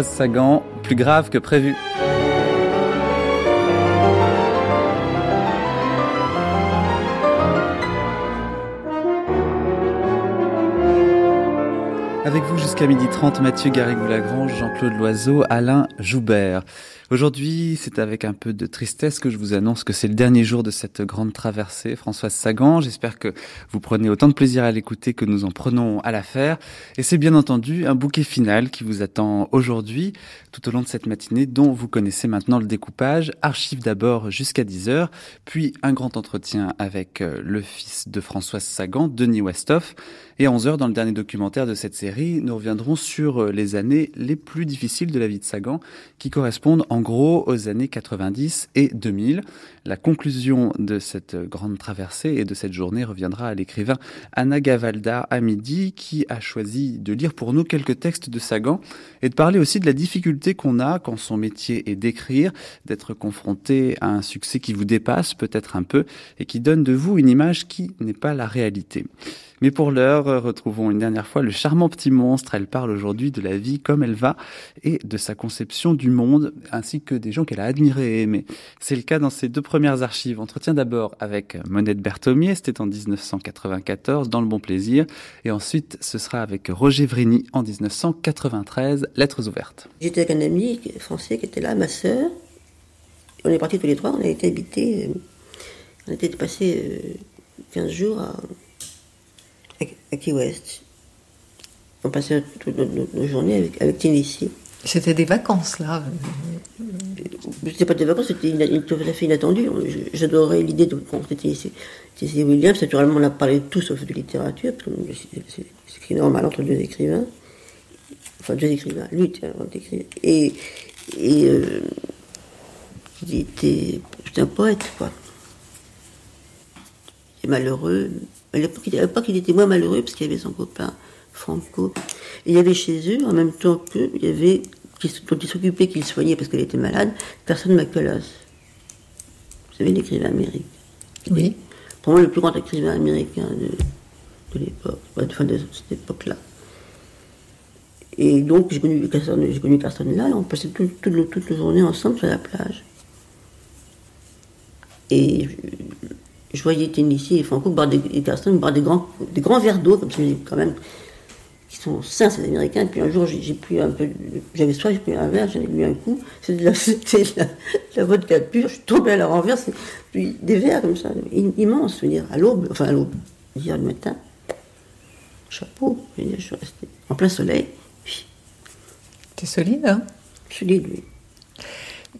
Sagan, plus grave que prévu. Avec vous jusqu'à midi 30, Mathieu Garrigou-Lagrange, Jean-Claude Loiseau, Alain Joubert. Aujourd'hui, c'est avec un peu de tristesse que je vous annonce que c'est le dernier jour de cette grande traversée. Françoise Sagan, j'espère que vous prenez autant de plaisir à l'écouter que nous en prenons à la faire. Et c'est bien entendu un bouquet final qui vous attend aujourd'hui, tout au long de cette matinée, dont vous connaissez maintenant le découpage. Archive d'abord jusqu'à 10h, puis un grand entretien avec euh, le fils de Françoise Sagan, Denis Westhoff. Et à 11h, dans le dernier documentaire de cette série, nous reviendrons sur euh, les années les plus difficiles de la vie de Sagan, qui correspondent en gros aux années 90 et 2000. La conclusion de cette grande traversée et de cette journée reviendra à l'écrivain Anna Gavalda à midi, qui a choisi de lire pour nous quelques textes de Sagan et de parler aussi de la difficulté qu'on a quand son métier est d'écrire, d'être confronté à un succès qui vous dépasse peut-être un peu et qui donne de vous une image qui n'est pas la réalité. Mais pour l'heure, retrouvons une dernière fois le charmant petit monstre. Elle parle aujourd'hui de la vie comme elle va et de sa conception du monde, ainsi que des gens qu'elle a admirés et aimés. C'est le cas dans ses deux premières archives. Entretien d'abord avec Monette Berthomier, c'était en 1994, dans Le Bon Plaisir. Et ensuite, ce sera avec Roger Vrigny en 1993, Lettres ouvertes. J'étais avec un ami français qui était là, ma sœur. On est partis tous les trois, on a été habités, euh, on été passé 15 euh, jours à à Key West. On passait toute nos, journées avec, avec Tennessee. C'était des vacances, là C'était pas des vacances, c'était tout à fait inattendu. J'adorais l'idée de rencontrer Tennessee, Williams. Naturellement, on a parlé tout sauf de littérature, c'est normal entre deux écrivains. Enfin, deux écrivains, lui, Et, et euh, il était, un poète, quoi. Il est malheureux, à l'époque, il était moins malheureux parce qu'il y avait son copain Franco. Et il y avait chez eux, en même temps qu'il y avait, dont il s'occupait, qu'il soignait parce qu'elle était malade, personne McCullough. Vous savez, l'écrivain américain. Oui. Pour moi, le plus grand écrivain américain de, de l'époque, enfin de cette époque-là. Et donc, j'ai connu connu personne là, on passait toute, toute, toute la journée ensemble sur la plage. Et je voyais Tennessee et Franco boire des, personnes boire des grands, des grands verres d'eau, comme ça, quand même, qui sont sains, ces Américains. Et puis un jour, j'ai pris un peu, j'avais soif, j'ai pris un verre, j'en ai bu un coup. C'était de la, de la, vodka pure, je suis tombée à la renverse. Puis des verres comme ça, immenses, je veux dire, à l'aube, enfin à l'aube, hier le matin. Chapeau, je, veux dire, je suis restée en plein soleil. T'es solide, hein? Solide, oui.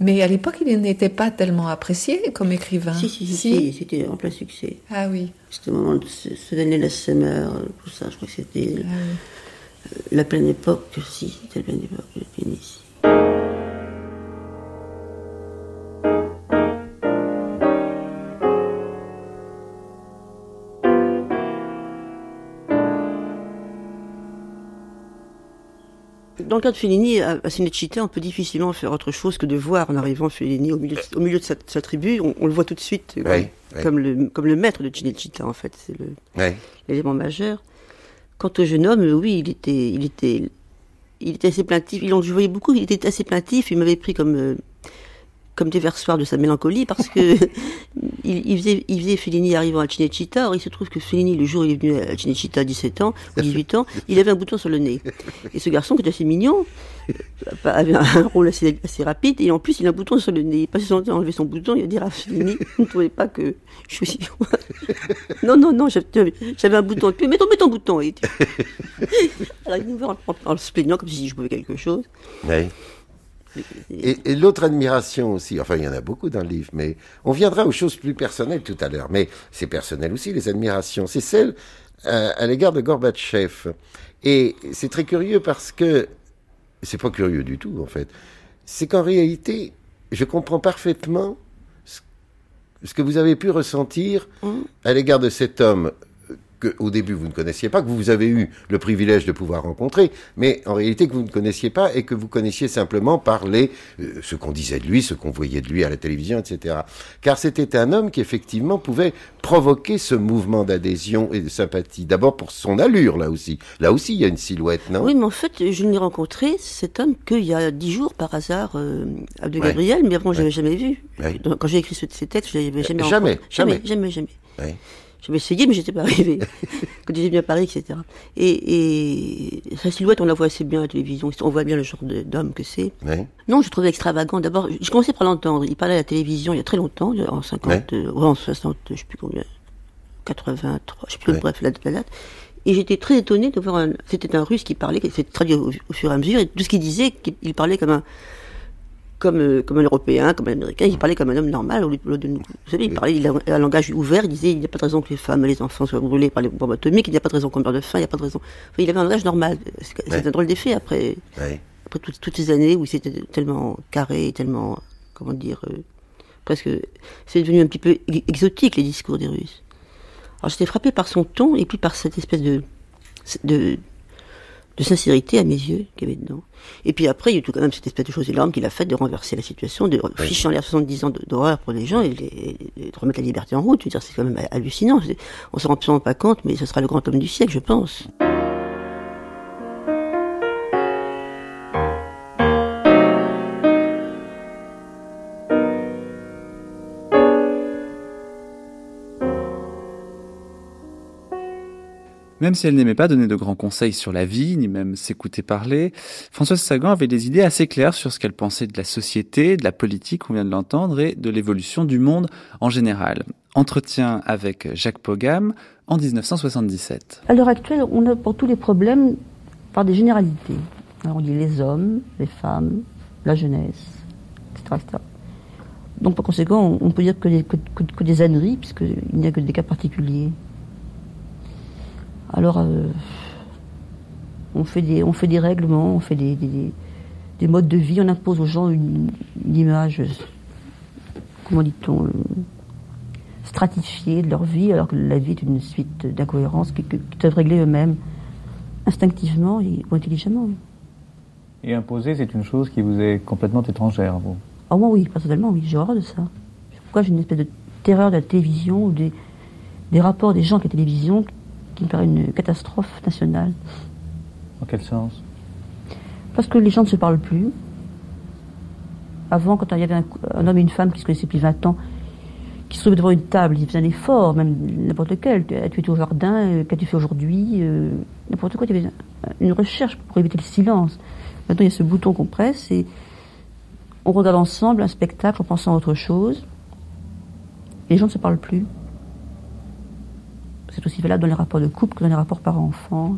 Mais à l'époque, il n'était pas tellement apprécié comme écrivain. Si, si, si, c'était en plein succès. Ah oui. C'était au moment de se donner la Summer, tout ça, je crois que c'était ah la pleine époque, si, c'était la pleine époque de Tennessee. Dans le cas de Fellini, à, Cinecittà, on peut difficilement faire autre chose que de voir en arrivant Fellini au milieu, au milieu de sa, tribu. On, le voit tout de suite comme, Le, comme le maître de Cinecittà, en fait. C'est l'élément majeur. Quant au jeune homme, oui, il était, il était, il était assez plaintif. Il en, je voyais beaucoup, il était assez plaintif. Il m'avait pris comme, euh, comme déversoir de sa mélancolie parce que il, il, faisait, il faisait Fellini arrivant à Cinecittà. Or, il se trouve que Fellini, le jour où il est venu à Cinecittà à 17 ans, ou 18 ans, il avait un bouton sur le nez. Et ce garçon, qui était assez mignon, euh, avait un rôle assez, assez rapide, et en plus, il a un bouton sur le nez. Il passait son temps à enlever son bouton, il a dit à Fellini, vous ne trouvez pas que je suis... non, non, non, j'avais un bouton. Mais mets ton, bouton. Et... Alors, il nous voit en, en, se plaignant comme si je pouvais quelque chose. Oui. Et, l'autre admiration aussi, enfin il y en a beaucoup dans le livre, mais on viendra aux choses plus personnelles tout à l'heure, mais c'est personnel aussi les admirations, c'est celle euh, à l'égard de Gorbatchev. Et c'est très curieux parce que, c'est pas curieux du tout en fait, c'est qu'en réalité, je comprends parfaitement ce que vous avez pu ressentir mmh. à l'égard de cet homme au début vous ne connaissiez pas, que vous avez eu le privilège de pouvoir rencontrer, mais en réalité que vous ne connaissiez pas et que vous connaissiez simplement par les, euh, ce qu'on disait de lui, ce qu'on voyait de lui à la télévision, etc. Car c'était un homme qui effectivement pouvait provoquer ce mouvement d'adhésion et de sympathie. D'abord pour son allure, là aussi. Là aussi, il y a une silhouette, non? Oui, mais en fait, je ne l'ai rencontré, cet homme, qu'il y a dix jours, par hasard, euh, de Gabriel, mais avant, je l'avais jamais vu. quand j'ai écrit ces textes, je l'avais jamais, jamais, jamais Jamais, jamais, jamais. J'avais essayé, mais j'étais pas arrivé. Quand j'étais venu à Paris, etc. Et, et, sa silhouette, on la voit assez bien à la télévision. On voit bien le genre d'homme que c'est. Non, je trouvais extravagant. D'abord, j'ai commencé par l'entendre. Il parlait à la télévision il y a très longtemps, en 50, euh, en 60, je sais plus combien, 83, je sais plus, bref, la, date. Et j'étais très étonné de voir un, c'était un russe qui parlait, qui s'est traduit au, au, fur et à mesure, et tout ce qu'il disait, qu'il parlait comme un, comme, euh, comme un Européen, comme un Américain, il parlait comme un homme normal. Vous savez, il parlait il a un langage ouvert, il disait il n'y a pas de raison que les femmes et les enfants soient brûlés par les bombes atomiques, il n'y a pas de raison qu'on meure de faim, il n'y a pas de raison. Enfin, il avait un langage normal. C'est un drôle d'effet après, après toutes, ces années où c'était tellement carré, tellement, comment dire, euh, presque, c'est devenu un petit peu exotique les discours des Russes. Alors j'étais frappé par son ton et puis par cette espèce de, de de sincérité à mes yeux qu'il y avait dedans. Et puis après, il y a eu tout quand même cette espèce de chose énorme qu'il a faite de renverser la situation, de ficher en l'air 70 ans d'horreur pour les gens et, de remettre la liberté en route. Je veux dire, c'est quand même hallucinant. On s'en rend absolument pas compte, mais ce sera le grand homme du siècle, je pense. Même si elle n'aimait pas donner de grands conseils sur la vie, ni même s'écouter parler, Françoise Sagan avait des idées assez claires sur ce qu'elle pensait de la société, de la politique, on vient de l'entendre, et de l'évolution du monde en général. Entretien avec Jacques Pogam en 1977. À l'heure actuelle, on a pour tous les problèmes par des généralités. On dit les hommes, les femmes, la jeunesse, etc. Donc par conséquent, on peut dire que des âneries, puisqu'il n'y a que des cas particuliers. Alors, euh, on, fait des, on fait des règlements, on fait des, des, modes de vie, on impose aux gens une, image, comment dit-on, euh, stratifiée de leur vie, alors que la vie est une suite d'incohérences qui, doivent régler eux-mêmes instinctivement et, ou intelligemment. Et imposer, c'est une chose qui vous est complètement étrangère, vous? Ah, moi, oui, personnellement, oui, j'ai horreur de ça. Pourquoi j'ai une espèce de terreur de la télévision ou des, des rapports des gens avec la télévision qui me paraît une catastrophe nationale. En quel sens? Parce que les gens ne se parlent plus. Avant, quand il y avait un, homme et une femme qui se connaissaient depuis 20 ans, qui se trouvaient devant une table, ils faisaient un effort, même n'importe lequel. As-tu été au jardin euh, Qu'as-tu fait aujourd'hui euh, N'importe quoi. Il y avait une recherche pour éviter le silence. Maintenant, il y a ce bouton qu'on presse et on regarde ensemble un spectacle en pensant à autre chose. Les gens ne se parlent plus. C'est aussi valable dans les rapports de couple que dans les rapports parents-enfants,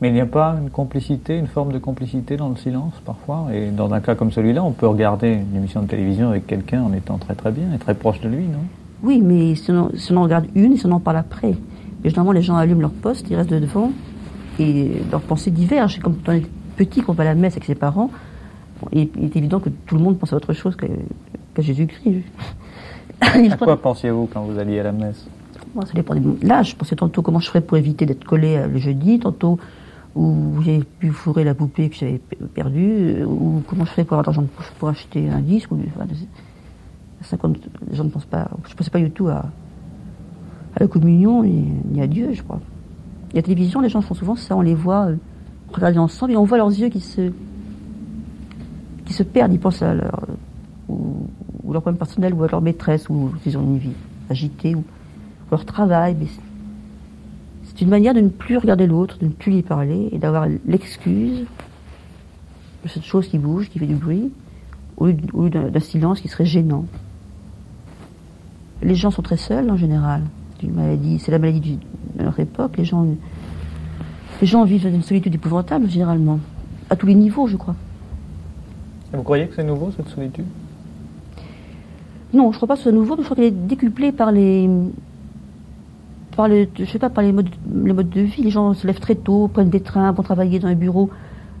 Mais il n'y a pas une complicité, une forme de complicité dans le silence parfois? Et dans un cas comme celui-là, on peut regarder une émission de télévision avec quelqu'un en étant très très bien et très proche de lui, non? Oui, mais si on, si on, en regarde une et si on en parle après. Et généralement, les gens allument leur poste, ils restent devant et leurs pensées divergent. Comme quand on est petit, qu'on va à la messe avec ses parents, il est évident que tout le monde pense à autre chose qu'à Jésus-Christ. à quoi pensiez-vous quand vous alliez à la messe? Moi, ça dépend de. Je pensais tantôt comment je ferais pour éviter d'être collé euh, le jeudi, tantôt où j'ai pu fourrer la poupée que j'avais perdue, euh, ou comment je ferais pour avoir de l'argent pour acheter un disque. Ou, enfin, 50, les gens ne pensent pas. Je ne pensais pas du tout à, la communion ni, à Dieu, je crois. la télévision, les gens font souvent ça, on les voit euh, regarder ensemble et on voit leurs yeux qui se, qui se perdent, ils pensent à leur, ou, leur problème personnel, ou à leur maîtresse, ou ils ont une vie agitée, ou leur travail. Mais c'est une manière de ne plus regarder l'autre, de ne plus lui parler, et d'avoir l'excuse de cette chose qui bouge, qui fait du bruit, au lieu d'un silence qui serait gênant. Les gens sont très seuls en général. C'est une maladie, c'est la maladie de notre époque. Les gens, les gens vivent dans une solitude épouvantable généralement, à tous les niveaux, je crois. vous croyez que c'est nouveau cette solitude? Non, je ne crois pas que ce soit nouveau, mais je crois qu'elle est décuplée par les, par les, je sais pas, par les modes, les modes de vie. Les gens se lèvent très tôt, prennent des trains, vont travailler dans les bureaux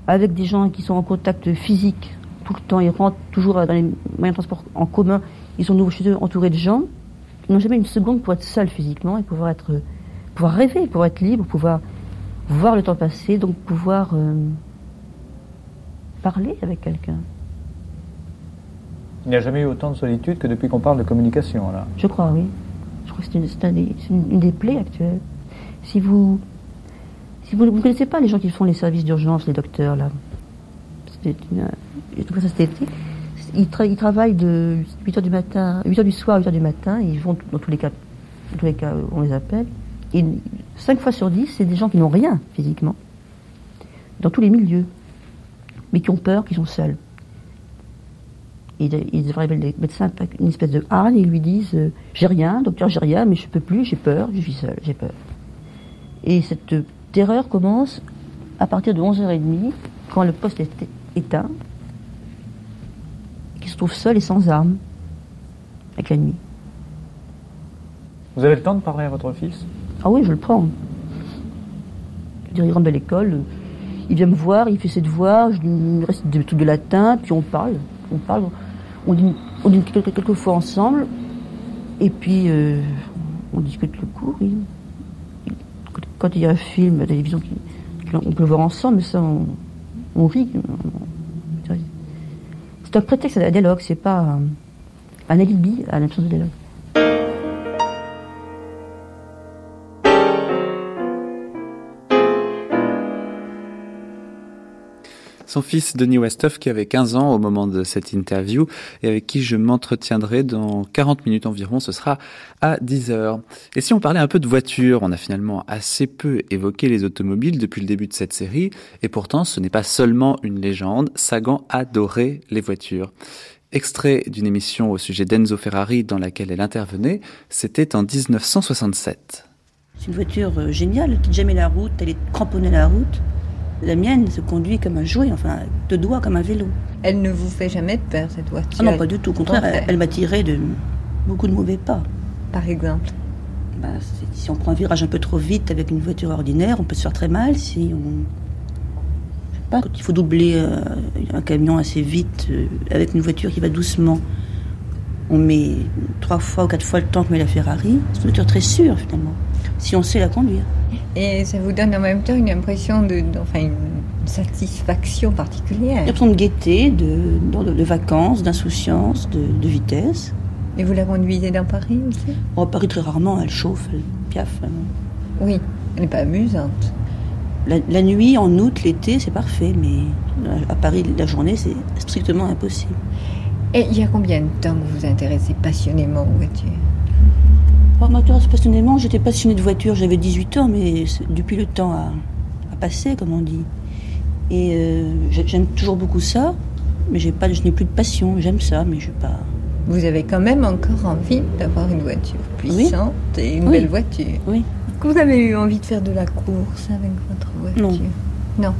avec des gens qui sont en contact physique tout le temps. Ils rentrent toujours dans les moyens de transport en commun. Ils sont chez eux entourés de gens. Ils n'ont jamais une seconde pour être seuls physiquement et pouvoir être, pouvoir rêver, pouvoir être libre, pouvoir voir le temps passer, donc pouvoir euh, parler avec quelqu'un. Il n'y a jamais eu autant de solitude que depuis qu'on parle de communication, là. Je crois, oui. C'est une, des plaies actuelles. Si vous, si vous ne connaissez pas les gens qui font les services d'urgence, les docteurs, là, c'est une, tout ça cet été, ils, travaillent de 8h du matin, 8h du soir à 8h du matin, ils vont dans tous les cas, dans tous les cas, on les appelle. Et 5 fois sur 10, c'est des gens qui n'ont rien physiquement, dans tous les milieux, mais qui ont peur, qui sont seuls. Et ils devraient les médecins une espèce de hargne et ils lui disent euh, J'ai rien, docteur, j'ai rien, mais je peux plus, j'ai peur, je suis seul, j'ai peur. Et cette terreur commence à partir de 11h30, quand le poste est éteint, qui se trouve seul et sans armes, avec la nuit. Vous avez le temps de parler à votre fils? Ah oui, je le prends. Je il rentre de l'école, il vient me voir, il fait ses devoirs, je lui reste des trucs de latin, puis on parle. On parle, on on dit quelques, fois ensemble, et puis euh, on discute le cours. Quand il y a un film à la télévision, on peut le voir ensemble, mais ça, on, rit. C'est un prétexte à la dialogue, c'est pas un, un alibi à l'absence de dialogue. Son fils Denis Westhoff qui avait 15 ans au moment de cette interview et avec qui je m'entretiendrai dans 40 minutes environ, ce sera à 10 heures. Et si on parlait un peu de voitures, on a finalement assez peu évoqué les automobiles depuis le début de cette série et pourtant ce n'est pas seulement une légende, Sagan adorait les voitures. Extrait d'une émission au sujet d'Enzo Ferrari dans laquelle elle intervenait, c'était en 1967. C'est une voiture euh, géniale, elle quitte jamais la route, elle est cramponnée à la route. La mienne se conduit comme un jouet, enfin, de doigts comme un vélo. Elle ne vous fait jamais de peur, cette voiture ah Non, pas du tout. Au contraire, elle, m'a tiré de beaucoup de mauvais pas. Par exemple bah, Si on prend un virage un peu trop vite avec une voiture ordinaire, on peut se faire très mal. Si on. Je sais pas, quand il faut doubler euh, un camion assez vite euh, avec une voiture qui va doucement, on met trois fois ou quatre fois le temps que met la Ferrari. C'est une voiture très sûre, finalement, si on sait la conduire. Et ça vous donne en même temps une impression de, enfin une satisfaction particulière. Une impression de gaieté, de, de, vacances, d'insouciance, de, vitesse. Et vous la conduisez dans Paris aussi? Oh, Paris très rarement, elle chauffe, elle piaffe. Oui, elle n'est pas amusante. La, nuit, en août, l'été, c'est parfait, mais à Paris, la journée, c'est strictement impossible. Et il y a combien de temps que vous vous intéressez passionnément aux voitures? M'intéresser passionnément, j'étais passionnée de voiture, j'avais 18 ans, mais depuis le temps a, passé, comme on dit. Et euh, j'aime toujours beaucoup ça, mais j'ai pas, je n'ai plus de passion, j'aime ça, mais je pas. Vous avez quand même encore envie d'avoir une voiture puissante et une belle voiture. Oui. Vous avez eu envie de faire de la course avec votre voiture? Non. Non,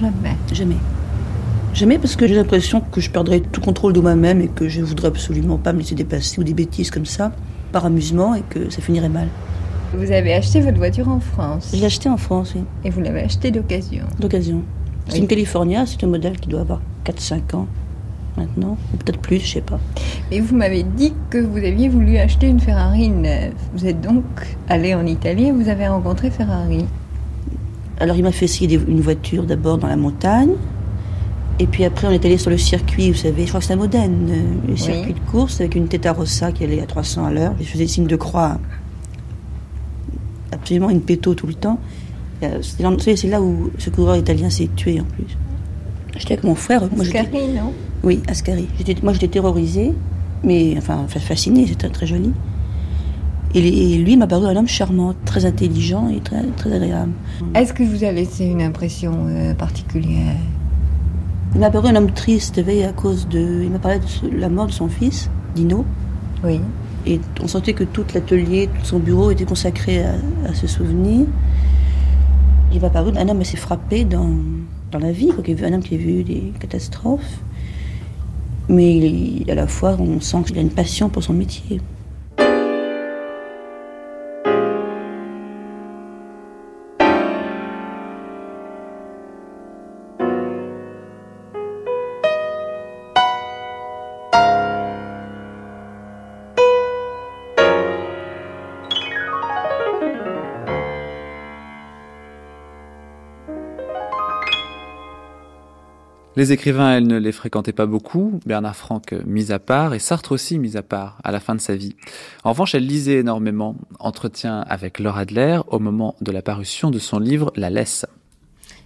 jamais. Jamais. Jamais parce que j'ai l'impression que je perdrais tout contrôle de moi-même et que je voudrais absolument pas me laisser dépasser ou des bêtises comme ça par amusement et que ça finirait mal. Vous avez acheté votre voiture en France Je l'ai acheté en France, oui. Et vous l'avez acheté d'occasion D'occasion. C'est une California, c'est un modèle qui doit avoir 4-5 ans maintenant, ou peut-être plus, je sais pas. Et vous m'avez dit que vous aviez voulu acheter une Ferrari neuve. Vous êtes donc allé en Italie et vous avez rencontré Ferrari. Alors il m'a fait essayer une voiture d'abord dans la montagne, et puis après, on est allé sur le circuit, vous savez, je crois que c'est à Modène, euh, le circuit de course avec une Rossa qui allait à 300 à l'heure. Je faisais signe de croix, absolument une péto tout le temps. C'est là où ce coureur italien s'est tué en plus. J'étais avec mon frère. Moi, Ascari, non? Oui, Ascari. Moi, j'étais terrorisée, mais enfin fa- fascinée, c'était très joli. Et lui m'a paru un homme charmant, très intelligent et très, très agréable. Est-ce que vous a laissé une impression euh, particulière? Il m'a paru un homme triste, à cause de. Il m'a parlé de la mort de son fils, Dino. Oui. Et on sentait que tout l'atelier, tout son bureau était consacré à, à ce souvenir. Il m'a paru un homme assez frappé dans, dans la vie, quoi, un homme qui a vu des catastrophes. Mais il- à la fois, on sent qu'il a une passion pour son métier. Les écrivains, elle ne les fréquentait pas beaucoup, Bernard Franck euh, mis à part, et Sartre aussi mis à part, à la fin de sa vie. En revanche, elle lisait énormément, entretien avec Laura Adler au moment de la parution de son livre La Laisse.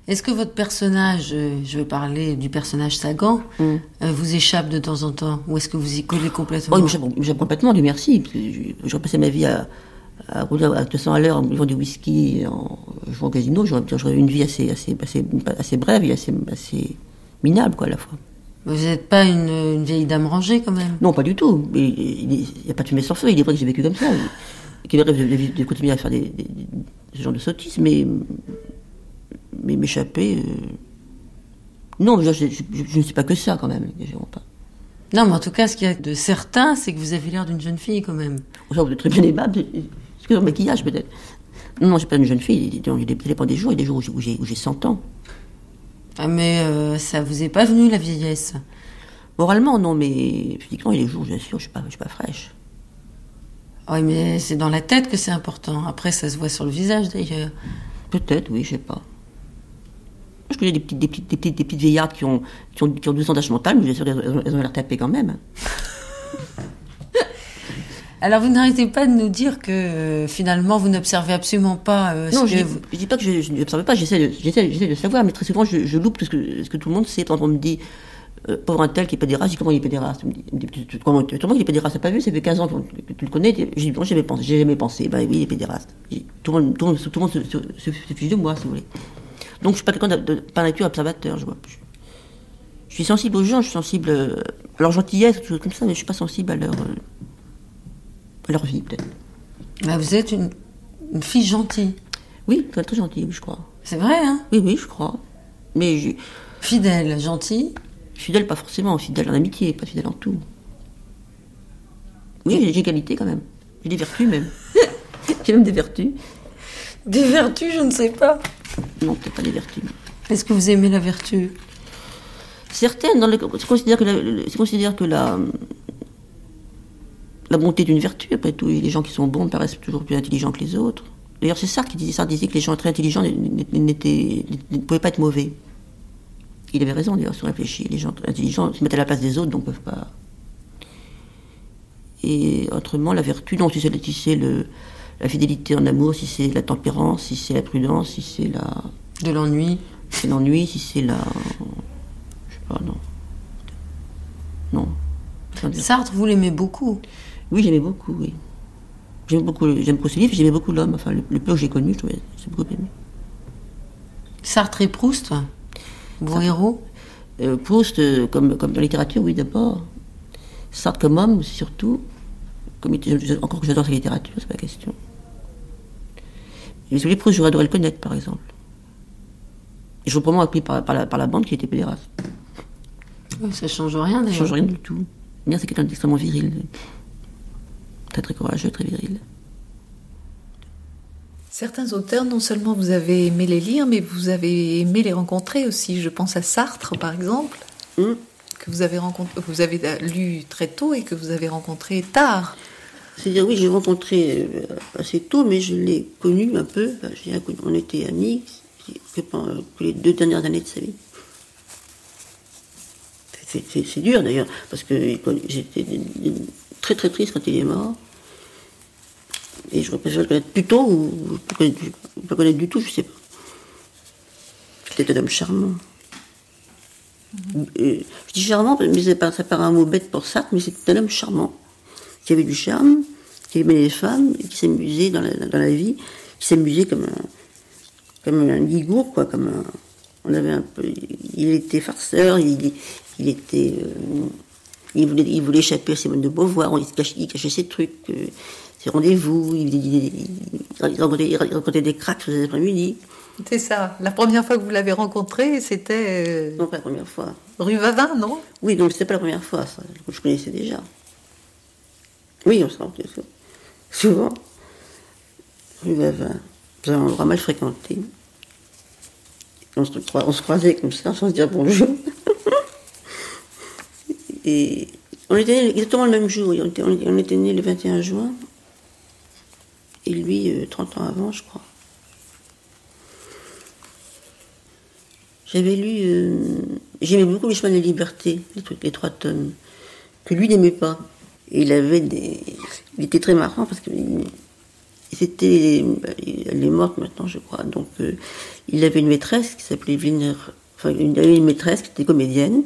Est-ce que votre personnage, euh, je vais parler du personnage Sagan, Mm. euh, vous échappe de temps en temps Ou est-ce que vous y collez complètement Oh, complètement, Dieu merci. je- J'aurais passé ma vie à, à rouler à 200 à l'heure en buvant du whisky, en jouant au casino. J'aurais une vie assez, assez, assez, assez brève et assez, assez minable, quoi, à la fois. Vous n'êtes pas une, une vieille dame rangée quand même? Non, pas du tout. Il n'y a pas de fumée sans feu. Il est vrai que j'ai vécu comme ça. Qu'il rêve de, de- de continuer à faire des, des- des- ce genre de sottises, mais, mais m'échapper. euh, Non, je, je, je- je ne sais pas que ça, quand même. pas. Non, mais en tout cas, ce qu'il y a de certain, c'est que vous avez l'air d'une jeune fille quand même. Genre, vous êtes très bien aimable. Est-ce que le maquillage, peut-être Non, non, je suis pas une jeune fille. Ça dépend des jours. Il y a des jours où j'ai 100 ans. Ah, mais euh, ça vous est pas venu la vieillesse? Moralement, non, mais physiquement, il des jours, bien sûr, je suis, pas- je suis pas fraîche. Oui, mais c'est dans la tête que c'est important. Après, ça se voit sur le visage d'ailleurs. Peut-être, oui, je sais pas. Je connais des petites, des petites, des vieillardes qui ont, qui ont, qui ont 12 ans mental, mais bien sûr, elles ont, elles ont l'air tapées quand même. Alors, vous n'arrêtez pas de nous dire que euh, finalement, vous n'observez absolument pas euh, non, ce je que dis, vous... je dis pas que je je n'observe pas, j'essaie de, j'essaie, j'essaie de savoir, mais très souvent, je, je loupe tout ce que, ce que tout le monde sait. Quand on me dit, euh, pauvre un tel qui est pédéraste, je dis comment il est pédéraste Il me dit, dit, comment, comment il est pédéraste T'as pas vu Ça fait 15 ans que, tu le connais. Je dis, non, j'ai jamais pensé. J'ai jamais pensé. Ben oui, il est pédéraste. Tout le monde, tout le monde, tout le monde se, se, se, se fiche de moi, si vous voulez. Donc, je suis pas quelqu'un de, de, par nature observateur, je vois. Je, je suis sensible aux gens, je suis sensible euh, à leur gentillesse, comme ça, mais je suis pas sensible à leur, euh, leur vie, peut-être. Bah, vous êtes une, une fille gentille. Oui, très, très gentille, je crois. C'est vrai, hein? Oui, oui, je crois. Mais je, Fidèle, gentille? Fidèle, pas forcément, fidèle en amitié, pas fidèle en tout. Oui, j'ai des qualités quand même. J'ai des vertus même. j'ai même des vertus. Des vertus, je ne sais pas. Non, peut-être pas des vertus. Est-ce que vous aimez la vertu? Certaines, dans le, considère que, la, considère que la, la bonté est une vertu, après tout. Et les gens qui sont bons me paraissent toujours plus intelligents que les autres. D'ailleurs, c'est Sartre qui disait, Sartre disait que les gens très intelligents ne pouvaient pas être mauvais. Il avait raison, d'ailleurs, si on réfléchit. Les gens intelligents se mettent à la place des autres, donc ne peuvent pas. Et autrement, la vertu, non, si c'est si la fidélité en amour, si c'est la tempérance, si c'est la prudence, si c'est la, De l'ennui c'est l'ennui, si c'est la. Je sais pas, non. Non. Sartre, vous l'aimez beaucoup. Oui, j'aimais beaucoup, oui. J'aime beaucoup, j'aime beaucoup ce livre, j'aimais beaucoup l'homme. Enfin, le, le peu que j'ai connu, je trouvais, j'ai beaucoup aimé. Sartre et Proust, vos héros Euh, Proust, euh, comme, comme dans la littérature, oui, d'abord. Sartre comme homme, surtout. Comme encore que j'adore sa littérature, c'est pas la question. Et si Proust, j'aurais adoré le connaître, par exemple. Et je suis probablement appris par, par, la, par la bande qui était pédéraste. Ça change rien Ça d'ailleurs. change rien du tout. Bien, c'est quelqu'un d'extrêmement viril. Très, très courageux, très viril. Certains auteurs, non seulement vous avez aimé les lire, mais vous avez aimé les rencontrer aussi. Je pense à Sartre, par exemple, Hum. que vous avez, rencontré, vous avez lu très tôt et que vous avez rencontré tard. C'est-à-dire, oui, j'ai rencontré euh, assez tôt, mais je l'ai connu un peu. Qu'on était amis que pendant que les deux dernières années de sa vie. C'est- dur d'ailleurs, parce que j'étais très très triste quand il est mort. Et je préfère le connaître plus tôt ou pas connaître, connaître du tout, je sais pas. C'était un homme charmant. je dis charmant, mais c'est pas, ça paraît un mot bête pour ça, mais c'était un homme charmant, qui avait du charme, qui aimait les femmes, qui s'amusait dans la, dans la vie, qui s'amusait comme un, comme un gigour, quoi, comme on avait un peu, il était farceur, il, il était, euh, il voulait, il voulait échapper à Simone de Beauvoir, il cachait, il cachait ses trucs, euh, ses rendez-vous, il, il, il, racontait, des cracks les après-midi. C'est ça. La première fois que vous l'avez rencontré, c'était. Euh, non, pas la première fois. Rue Vavin, non? Oui, donc c'était pas la première fois, ça. Je connaissais déjà. Oui, on se rencontrait souvent. Rue Vavin. C'est un endroit mal fréquenté. On se, on se croisait comme ça, sans se dire bonjour. Et on était exactement le même jour. On était, on était nés le 21 juin. Lui, 30 euh, ans avant, je crois. J'avais lu. Euh, j'aimais beaucoup Les chemins de la liberté, les, trucs, les trois tomes, que lui n'aimait pas. Il avait des. Il était très marrant parce que. C'était. Elle est morte maintenant, je crois. Donc, euh, il avait une maîtresse qui s'appelait Wiener. Enfin, une maîtresse qui était comédienne.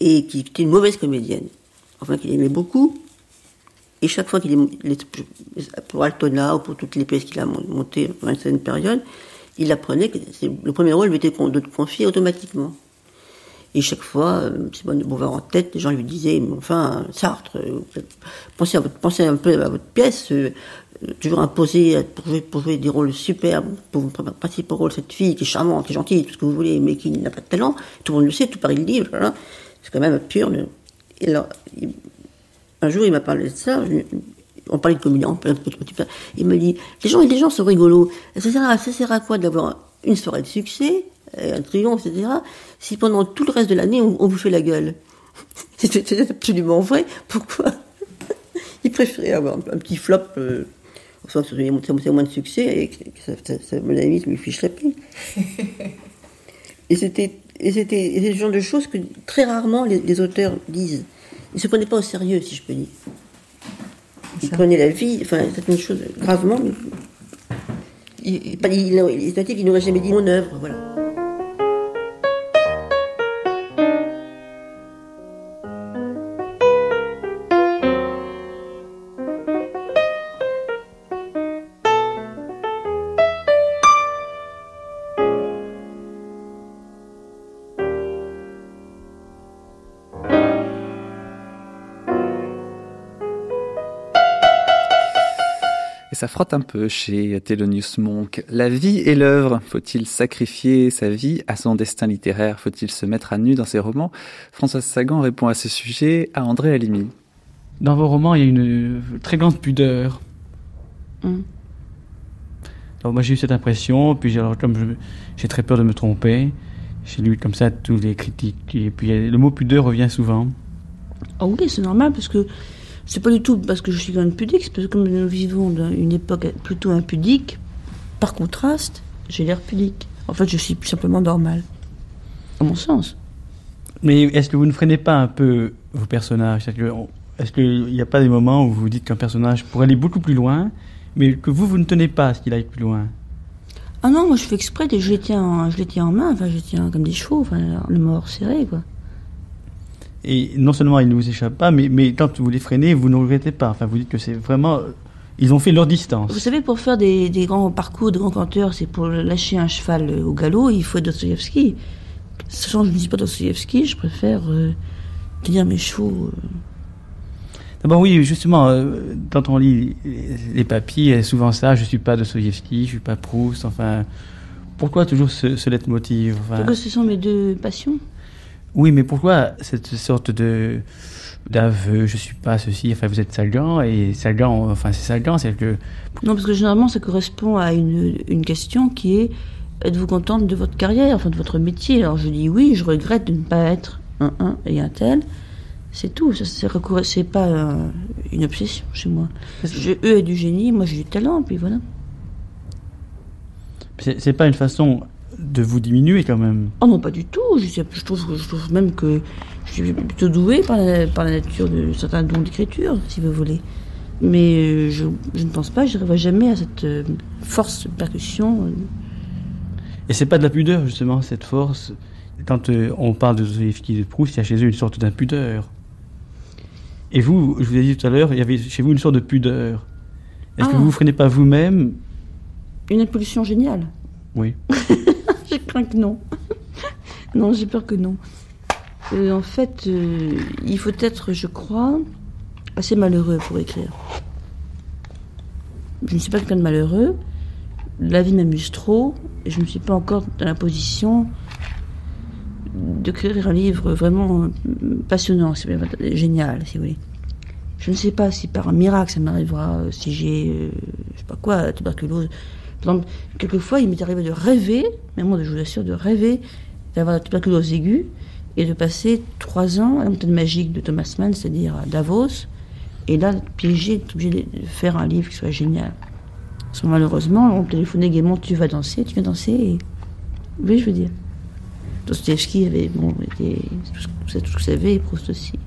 Et qui était une mauvaise comédienne. Enfin, qu'il aimait beaucoup. Et chaque fois qu'il est. Pour Altona ou pour toutes les pièces qu'il a montées pendant une certaine période, il apprenait que le premier rôle lui était confié automatiquement. Et chaque fois, Simone de Beauvoir en tête, les gens lui disaient, mais enfin, Sartre, euh, pensez, à votre, un peu à votre pièce, euh, toujours imposé pour jouer, pour jouer des rôles superbes, pour vous passer pour rôle cette fille qui est charmante, qui est gentille, tout ce que vous voulez, mais qui n'a pas de talent. Tout le monde le sait, tout Paris le dit, c'est quand même absurde. Un jour, il m'a parlé de ça, on parlait de communion, il me dit, les gens, les gens sont rigolos. Ça sert à, ça à quoi d'avoir une soirée de succès, un triomphe, etc., si pendant tout le reste de l'année, on, vous fait la gueule C'est absolument vrai. Pourquoi Il préférait avoir un, petit flop, euh, soit que ça moins de succès, et que ça, ça, ça mon ami lui fiche la paix. et c'était c'était le genre de choses que très rarement les auteurs disent. Ils ne se prenaient pas au sérieux, si je peux dire. Il prenait la vie, enfin, c'est une chose gravement. Il, il, il, il n'aurait jamais dit mon œuvre, voilà. Ça frotte un peu chez Thelonious Monk. La vie et l'œuvre. Faut-il sacrifier sa vie à son destin littéraire? Faut-il se mettre à nu dans ses romans? Françoise Sagan répond à ce sujet à André Alimi. Dans vos romans, il y a une très grande pudeur. Mm. moi j'ai eu cette impression, puis alors, comme j'ai très peur de me tromper, j'ai lu comme ça tous les critiques, et puis le mot pudeur revient souvent. Ah oui, c'est normal, parce que c'est pas du tout parce que je suis quand pudique, c'est parce que comme nous vivons dans une époque plutôt impudique, par contraste, j'ai l'air pudique. En fait, je suis simplement normal, à mon sens. Mais est-ce que vous ne freinez pas un peu vos personnages? Est-ce qu'il n'y a pas des moments où vous vous dites qu'un personnage pourrait aller beaucoup plus loin, mais que vous, vous ne tenez pas à ce qu'il aille plus loin? Ah non, moi je fais exprès, je les tiens, je les tiens en main, enfin je les tiens comme des chevaux, enfin, le mort serré, quoi. Et non seulement ils ne vous échappent pas, mais, mais quand vous les freinez, vous ne regrettez pas. Enfin, vous dites que c'est vraiment. Ils ont fait leur distance. Vous savez, pour faire des, des grands parcours de grands canteurs, c'est pour lâcher un cheval au galop, il faut Dostoevsky. Sachant que je ne dis pas Dostoevsky, je préfère euh, tenir mes chevaux. Euh. D'abord, oui, justement, euh, quand on lit les papiers, souvent ça, je ne suis pas Dostoevsky, je ne suis pas Proust, enfin. Pourquoi toujours ce, ce leitmotiv enfin... Parce que ce sont mes deux passions. Oui, mais pourquoi cette sorte de d'aveu, je suis pas ceci, enfin vous êtes Salgan, et Salgan, enfin c'est Salgan, c'est que... Non, parce que généralement ça correspond à une, une question qui est, êtes-vous contente de votre carrière, enfin de votre métier? Alors je dis oui, je regrette de ne pas être un un et un tel, c'est tout, ça c'est pas une obsession chez moi. eux ont du génie, moi j'ai du talent, puis voilà. C'est pas une façon de vous diminuer quand même. Oh non, pas du tout. Je, trouve, je trouve même que je suis plutôt douée par la, par la nature de certains dons d'écriture, si vous voulez. Mais euh, je, je, ne pense pas, je n'arriverai jamais à cette euh, force de percussion. Et c'est pas de la pudeur, justement, cette force. Quand euh, on parle de Dostoevsky et de Proust, il y a chez eux une sorte d'impudeur. Et vous, je vous ai dit tout à l'heure, il y avait chez vous une sorte de pudeur. Est-ce que Ah. vous ne freinez pas vous-même? Une impulsion géniale. Oui. je crains que non. non, j'ai peur que non. Euh, en fait, euh, il faut être, je crois, assez malheureux pour écrire. Je ne suis pas quelqu'un de malheureux. La vie m'amuse trop et je ne suis pas encore dans la position d'écrire un livre vraiment euh, passionnant, génial, si vous voulez. Je ne sais pas si par un miracle ça m'arrivera, si j'ai, je sais pas quoi, la tuberculose. Par exemple, quelquefois, il m'est arrivé de rêver, mais moi, je vous assure, de rêver d'avoir la tuberculose aiguë et de passer trois ans à la montagne magique de Thomas Mann, c'est-à-dire à Davos, et là, piégé, obligé de faire un livre qui soit génial. Parce que malheureusement, on téléphonait gaiement, tu vas danser, tu viens danser, et... Oui, je veux dire? Dostoevsky avait, bon, était, tout ce que vous savez, et Proust aussi.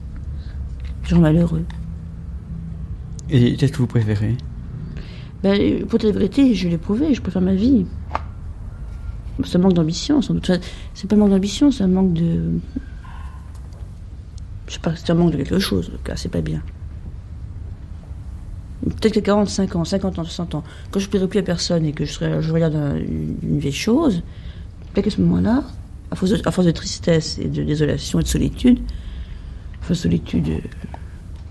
Gens malheureux. Et qu'est-ce que vous préférez? Ben, pour dire la vérité, je l'ai prouvé, je préfère ma vie. Un manque d'ambition, sans doute. Enfin, C'est pas un manque d'ambition, c'est un manque de. Je sais pas, c'est un manque de quelque chose, en tout cas, c'est pas bien. Peut-être que 45 ans, 50 ans, 60 ans, quand je ne plairai plus à personne et que je, serai, je regarde un- une, une vieille chose, peut-être qu'à ce moment-là, à force, de, à force de tristesse et de désolation et de solitude, enfin solitude euh,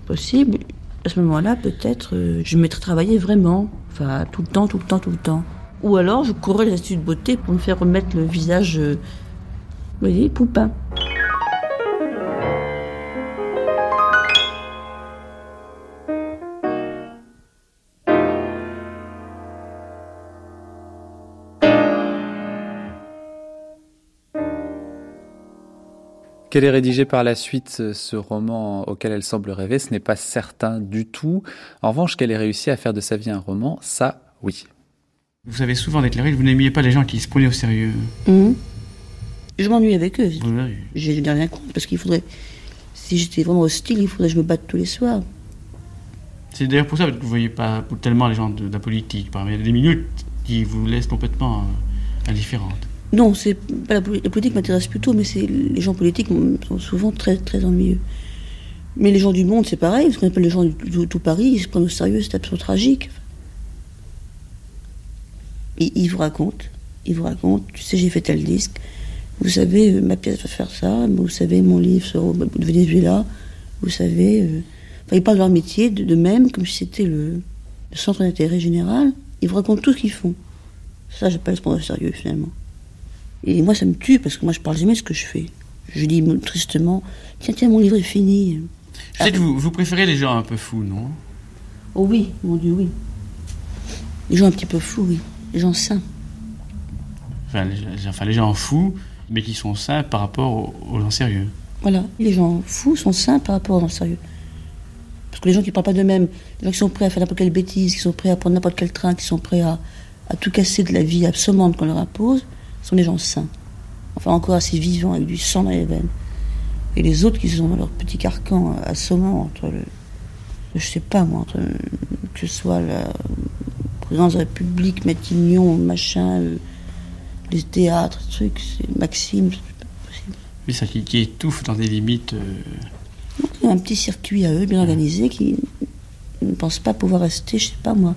possible, à ce moment-là, peut-être, euh, je me mettrais travailler vraiment. Enfin, tout le temps, tout le temps, tout le temps. Ou alors, je courrais les instituts de beauté pour me faire remettre le visage, euh, vous voyez, poupin. Qu'elle ait rédigé par la suite euh, ce roman auquel elle semble rêver, ce n'est pas certain du tout. En revanche, qu'elle ait réussi à faire de sa vie un roman, ça, oui. Vous avez souvent déclaré que vous n'aimiez pas les gens qui se prenaient au sérieux. Mhm. Je m'ennuie avec eux. Je n'ai rien contre, parce qu'il faudrait. Si j'étais vraiment hostile, il faudrait que je me batte tous les soirs. C'est d'ailleurs pour ça que vous ne voyez pas tellement les gens de, de la politique. Par exemple, Il y a des minutes qui vous laissent complètement euh, indifférente. Non, c'est pas la, poli- la politique m'intéresse plutôt, mais c'est les gens politiques sont souvent très très ennuyeux. Mais les gens du monde, c'est pareil. Ce qu'on appelle les gens du tout, Paris, ils se prennent au sérieux, c'est absolument tragique. Ils, vous racontent, ils vous racontent. Tu sais, j'ai fait tel disque. Vous savez, euh, ma pièce va faire ça. Vous savez, mon livre sur au Venezuela. Vous savez. euh, Enfin, ils parlent de leur métier de, de même, comme si c'était le, centre d'intérêt général. Ils vous racontent tout ce qu'ils font. Ça, j'appelle se prendre au sérieux, finalement. Et moi, ça me tue parce que moi, je parle jamais de ce que je fais. Je dis tristement Tiens, tiens, mon livre est fini. Je sais que vous, vous préférez les gens un peu fous, non? Oh oui, mon Dieu, oui. Les gens un petit peu fous, oui. Les gens sains. enfin les, les- enfin, les gens fous, mais qui sont sains par rapport aux, aux gens sérieux. Voilà. Les gens fous sont sains par rapport aux gens sérieux. Parce que les gens qui ne parlent pas d'eux-mêmes, les gens qui sont prêts à faire n'importe quelle bêtise, qui sont prêts à prendre n'importe quel train, qui sont prêts à, à tout casser de la vie absommante qu'on leur impose, sont des gens sains. Enfin, encore assez vivants, avec du sang dans les veines. Et les autres qui sont dans leur petit carcan assommant entre le. Je sais pas moi, entre. euh, Que ce soit la présidence de la République, Matignon, machin, euh, les théâtres, trucs, c'est Maxime, c'est pas possible. Oui, ça qui, qui étouffe dans des limites. euh, Il y a un petit circuit à eux, bien organisé, qui ne pensent pas pouvoir rester, je sais pas moi.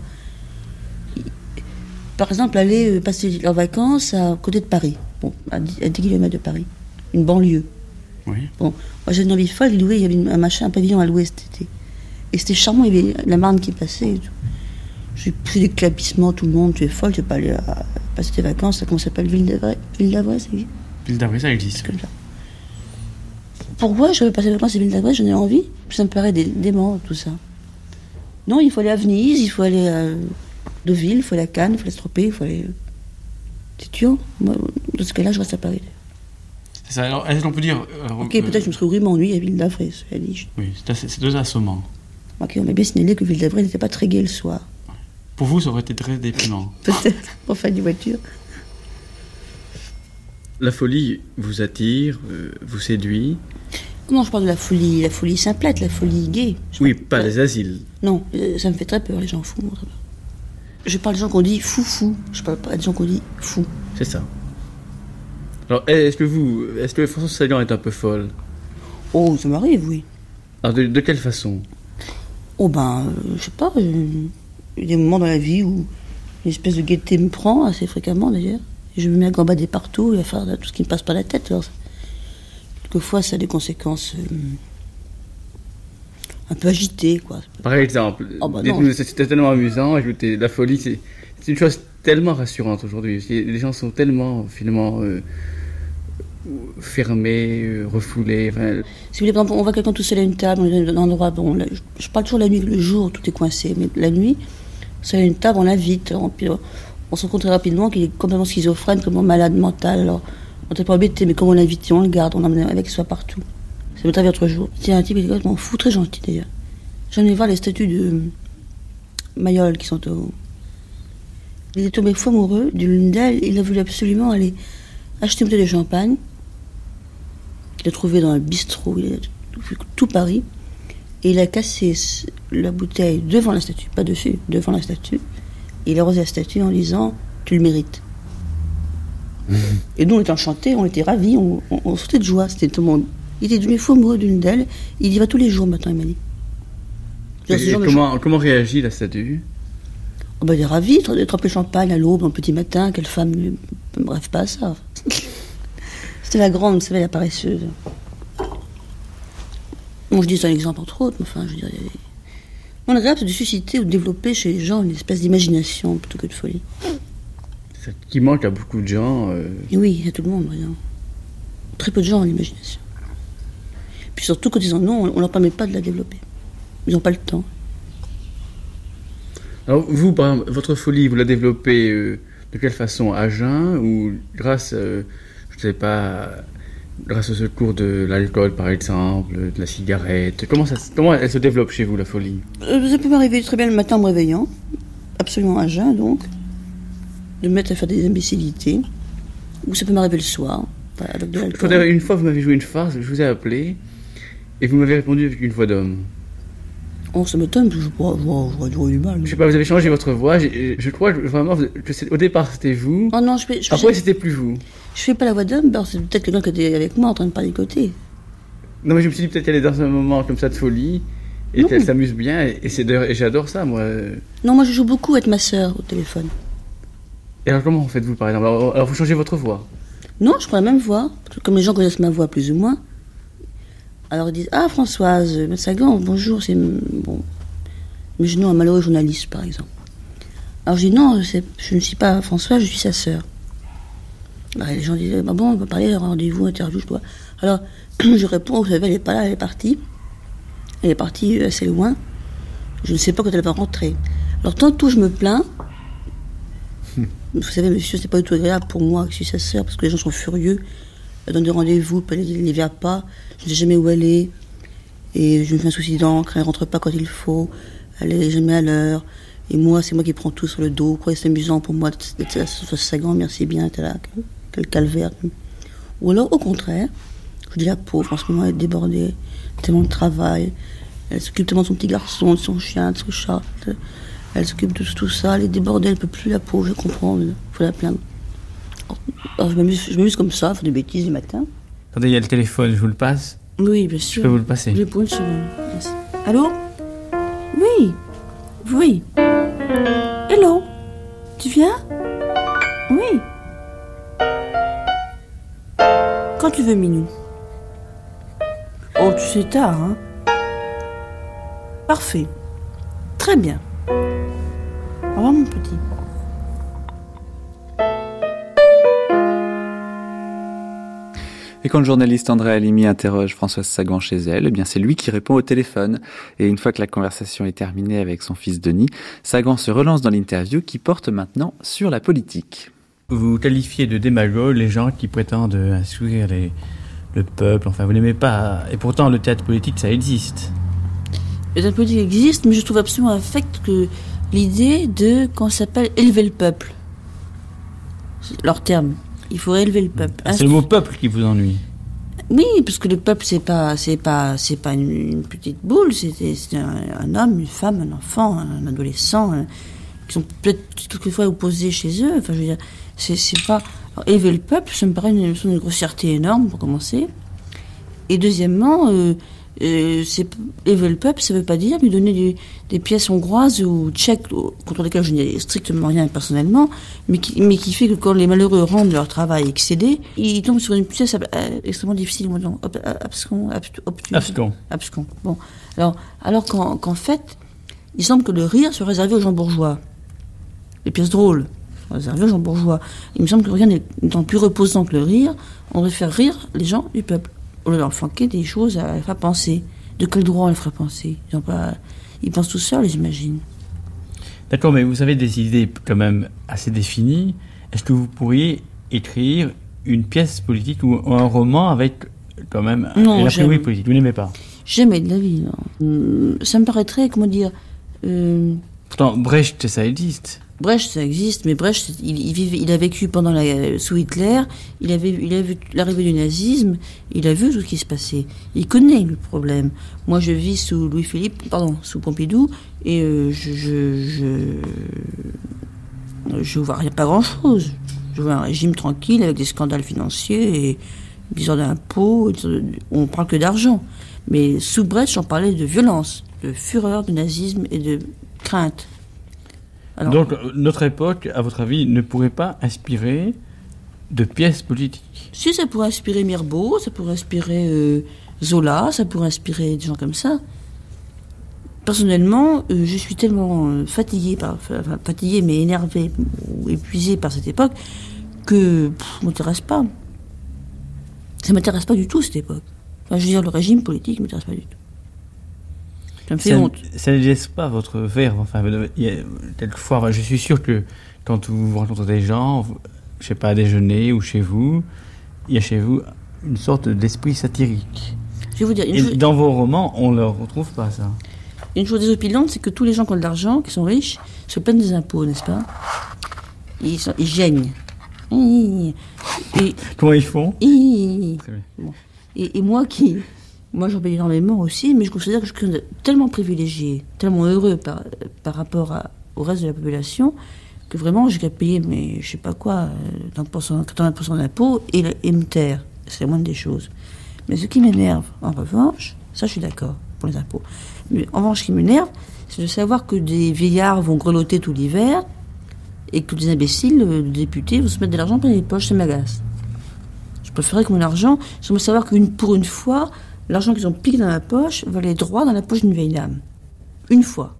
Par exemple, aller euh, passer leurs vacances à côté de Paris, bon, à 10, à 10 km de Paris, une banlieue. Oui. Bon, moi j'avais une envie folle, il y avait un machin, un pavillon à louer cet été. Et c'était charmant, il y avait la Marne qui passait et tout. J'ai pris des clapissements, tout le monde, tu es folle, tu vas pas aller à- passer tes vacances, ça comment ça s'appelle? Ville d'Avray Ville d'Avray, c'est Ville d'Avray, ça existe. comme ça. Pourquoi je veux passer les vacances à Ville d'Avray J'en ai envie. Ça me paraît dé- dément, tout ça. Non, il faut aller à Venise, il faut aller à Deauville, il faut aller à Cannes, il faut aller à Stropé, il faut aller. C'est tuant. Moi, dans ce cas-là, je reste à Paris. C'est ça. Alors, est-ce qu'on peut dire. euh, Ok, euh, peut-être que je me serais vraiment ennuyé à Ville d'Avray, cela dit. Je- Oui, c'est assez- c'est deux assommants. Ok, on m'a bien signalé que Ville d'Avray n'était pas très gai le soir. Pour vous, ça aurait été très déprimant. Peut-être, pour faire du voiture. La folie vous attire, euh, vous séduit? Comment je parle de la folie? La folie simplette, la folie gay. Oui, pas les asiles. Non, euh, ça me fait très peur, les gens fous. moi, très peur. Je parle des gens qu'on dit fou fou. Je parle pas des gens qu'on dit fou. C'est ça. Alors, est-ce que vous, est-ce que Françoise Sagan est un peu folle Oh, ça m'arrive, oui. Alors, de, de quelle façon? Oh ben, euh, je sais pas, il y a des moments dans la vie où une espèce de gaieté me prend, assez fréquemment d'ailleurs. Je me mets à gambader partout et à faire tout ce qui me passe par la tête. Alors, quelquefois, ça a des conséquences euh, un peu agitées, quoi. Par exemple, Oh, bah c'était tellement amusant. Écoutez, la folie, c'est une chose tellement rassurante aujourd'hui. Les gens sont tellement, finalement, euh, fermés, euh, refoulés. enfin, Si vous voulez, par exemple, on voit quelqu'un tout seul à une table, on est dans un endroit, bon, là, je, parle toujours la nuit, le jour, tout est coincé, mais la nuit, seul à une table, on l'invite. On, on se rend compte très rapidement qu'il est complètement schizophrène, complètement malade mental. Alors, on n'est pas embêté, mais comme on l'invite, on le garde, on l'emmène avec soi partout. Ça m'est arrivé l'autre jour. Tiens, un type, il est complètement fou, très gentil d'ailleurs. J'en ai voir les statues de Mayol qui sont au. Il est tombé fou amoureux de l'une d'elles, il a voulu absolument aller acheter une bouteille de champagne qu'il a trouvé dans un bistrot, il a tout Paris, et il a cassé la bouteille devant la statue, pas dessus, devant la statue, et il a arrosé la statue en disant Tu le mérites. et nous, on était enchantés, on était ravis, on, on, on sautait de joie, c'était tout le monde. Il était devenu fou amoureux d'une d'elles, il y va tous les jours maintenant, il m'a dit. Et comment, comment réagit la statue? Oh ben, il est ravi de tremper champagne à l'aube, le petit matin. Quelle femme ne rêve pas à ça C'était la grande, vous savez, la paresseuse. Bon, je dis c'est un exemple entre autres, mais enfin, je veux dire. Mon agréable, c'est de susciter ou de développer chez les gens une espèce d'imagination plutôt que de folie. C'est- Qui manque à beaucoup de gens. euh, Et oui, à tout le monde, voyons. Très peu de gens ont l'imagination. Puis surtout, quand ils en ont, on ne leur permet pas de la développer. Ils n'ont pas le temps. Alors, vous, par exemple, votre folie, vous la développez euh, de quelle façon? À jeun ou grâce, euh, je ne sais pas, grâce au secours de l'alcool, par exemple, de la cigarette? Comment, ça, comment elle se développe chez vous, la folie? Euh, ça peut m'arriver très bien le matin en me réveillant, absolument à jeun donc, de me mettre à faire des imbécilités, ou ça peut m'arriver le soir, avec de l'alcool. Une fois, vous m'avez joué une farce, je vous ai appelé, et vous m'avez répondu avec une voix d'homme. Oh, ça m'étonne, je pourrais j'aurais du mal. Je sais pas, vous avez changé votre voix, je crois vraiment que c'est- au départ c'était vous, Oh non, je fais, je, fais- après c'était plus vous. je fais pas la voix d'homme, c'est peut-être quelqu'un qui était avec moi en train de parler de côté. Non mais je me suis dit peut-être qu'elle est dans un moment comme ça de folie, et qu'elle s'amuse bien, et, et j'adore ça moi. Non, moi je joue beaucoup avec ma sœur au téléphone. Et alors comment faites-vous par exemple? Alors, alors, vous changez votre voix? Non, je prends la même voix, comme les gens connaissent ma voix plus ou moins, alors ils disent Ah, Françoise, euh, Sagan, bonjour, c'est. Bon. Mais je un malheureux journaliste, par exemple. Alors je dis Non, je ne suis pas Françoise, je suis sa sœur. Alors, les gens disent Ah bon, on peut parler, rendez-vous, interview, je dois. Alors je réponds Vous savez, elle n'est pas là, elle est partie. Elle est partie euh, assez loin. Je ne sais pas quand elle va rentrer. Alors tantôt je me plains. Vous savez, monsieur, c'est pas du tout agréable pour moi que je suis sa sœur, parce que les gens sont furieux. Elle donne des rendez-vous, elle n'y vient pas. Je ne sais jamais où elle est. Et je me fais un souci d'encre, elle ne rentre pas quand il faut. Elle est jamais à l'heure. Et moi, c'est moi qui prends tout sur le dos. Quoi, c'est amusant pour moi d'être la sauce Sagan, merci bien, t'es là, quel, calvaire. Ou alors, au contraire, je dis la pauvre, en ce moment, elle est débordée, tellement de travail. Elle s'occupe tellement de son petit garçon, de son chien, de son chat. Elle s'occupe de tout ça, elle est débordée, elle peut plus, la pauvre, je comprends, il faut la plaindre. Alors, je m'amuse je comme ça, faire des bêtises du matin. Attendez, il y a le téléphone, je vous le passe. Oui, bien Je sûr. peux vous le passer. Je vais pour une seconde. Merci. Allô? Oui. Oui. Hello? Tu viens? Oui. Quand tu veux, Minou. Oh, tu sais tard, hein Parfait. Très bien. Au revoir, mon petit. Et quand le journaliste André Alimi interroge Françoise Sagan chez elle, eh bien c'est lui qui répond au téléphone. Et une fois que la conversation est terminée avec son fils Denis, Sagan se relance dans l'interview qui porte maintenant sur la politique. Vous qualifiez de démagogue les gens qui prétendent les- le peuple, enfin vous n'aimez pas. Et pourtant le théâtre politique ça existe. Le théâtre politique existe, mais je trouve absolument affecte que l'idée de qu'on s'appelle élever le peuple. C'est leur terme. Il faut élever le peuple. Ah, c'est le mot peuple qui vous ennuie. Oui, parce que le peuple c'est pas c'est pas c'est pas une, une petite boule, c'est un, un homme, une femme, un enfant, un adolescent, euh, qui sont peut-être quelquefois opposés chez eux. Enfin, je veux dire, c'est pas Alors, élever le peuple, ça me paraît une, une grossièreté énorme pour commencer. Et deuxièmement, euh, euh, c'est élever le peuple, ça ne veut pas dire lui donner du- des pièces hongroises ou tchèques contre lesquelles je n'ai strictement rien personnellement, mais qui, mais qui fait que quand les malheureux rendent leur travail excédé, ils tombent sur une pièce euh, extrêmement difficile, non, ob- abscon. Abscon. Abscon. Bon, alors, alors qu'en fait, il semble que le rire soit réservé aux gens bourgeois. Les pièces drôles sont réservées aux gens bourgeois. Il me semble que rien n'étant plus reposant que le rire, on devrait faire rire les gens du peuple. De leur flanquer des choses à les faire penser. De quel droit on les ferait penser? Ils, ont pas... ils pensent tout seuls, j'imagine. D'accord, mais vous avez des idées quand même assez définies. Est-ce que vous pourriez écrire une pièce politique ou un roman avec quand même Non, une a priori j'aime. politique? Vous n'aimez pas? Jamais de la vie, non. Hum, Ça me paraîtrait, comment dire... euh, Pourtant, Brecht, ça existe. Brecht, ça existe, mais Brecht, il, a vécu pendant la, sous Hitler, il, avait, a vu l'arrivée du nazisme, il a vu tout ce qui se passait. Il connaît le problème. Moi, je vis sous Louis-Philippe, pardon, sous Pompidou, et euh, je, je, vois rien, pas grand-chose. Je vois un régime tranquille avec des scandales financiers et histoires d'impôts, on parle que d'argent. Mais sous Brecht, on parlait de violence, de fureur, de nazisme et de crainte. Alors- Donc, notre époque, à votre avis, ne pourrait pas inspirer de pièces politiques Si, ça pourrait inspirer Mirbeau, ça pourrait inspirer euh, Zola, ça pourrait inspirer des gens comme ça. Personnellement, euh, je suis tellement euh, fatiguée, par, enfin, fatiguée mais énervée ou épuisée par cette époque que pff, ça m'intéresse pas. Ça m'intéresse pas du tout cette époque. Enfin, je veux dire, le régime politique ne m'intéresse pas du tout. Ça me fait ça, honte. ça ne laisse pas votre verve. Enfin, quelquefois, enfin, je suis sûr que quand vous rencontrez des gens, je sais pas, à déjeuner ou chez vous, il y a chez vous une sorte d'esprit satirique. Je vais vous dire, une Et chose- dans vos romans, on ne le retrouve pas, ça. Une chose désopilante, c'est que tous les gens qui ont de l'argent, qui sont riches, se plaignent des impôts, n'est-ce pas? Ils, sont, ils gênent. Et, Comment ils font? et, Très bien. bon. et, et moi qui. Moi, j'en paye énormément aussi, mais je considère que je suis tellement privilégié, tellement heureux par, par rapport au reste de la population, que vraiment, j'ai qu'à payer, mais je sais pas quoi, euh, 30%, 80% d'impôts et, me taire. C'est la moindre des choses. Mais ce qui m'énerve, en revanche, ça, je suis d'accord pour les impôts. Mais en revanche, ce qui m'énerve, c'est de savoir que des vieillards vont grelotter tout l'hiver et que des imbéciles, euh, des députés, vont se mettre de l'argent plein les poches, ça m'agace. Je préférerais que mon argent, j'aimerais savoir qu'une pour une fois, l'argent qu'ils ont piqué dans la poche va aller droit dans la poche d'une vieille dame. Une fois.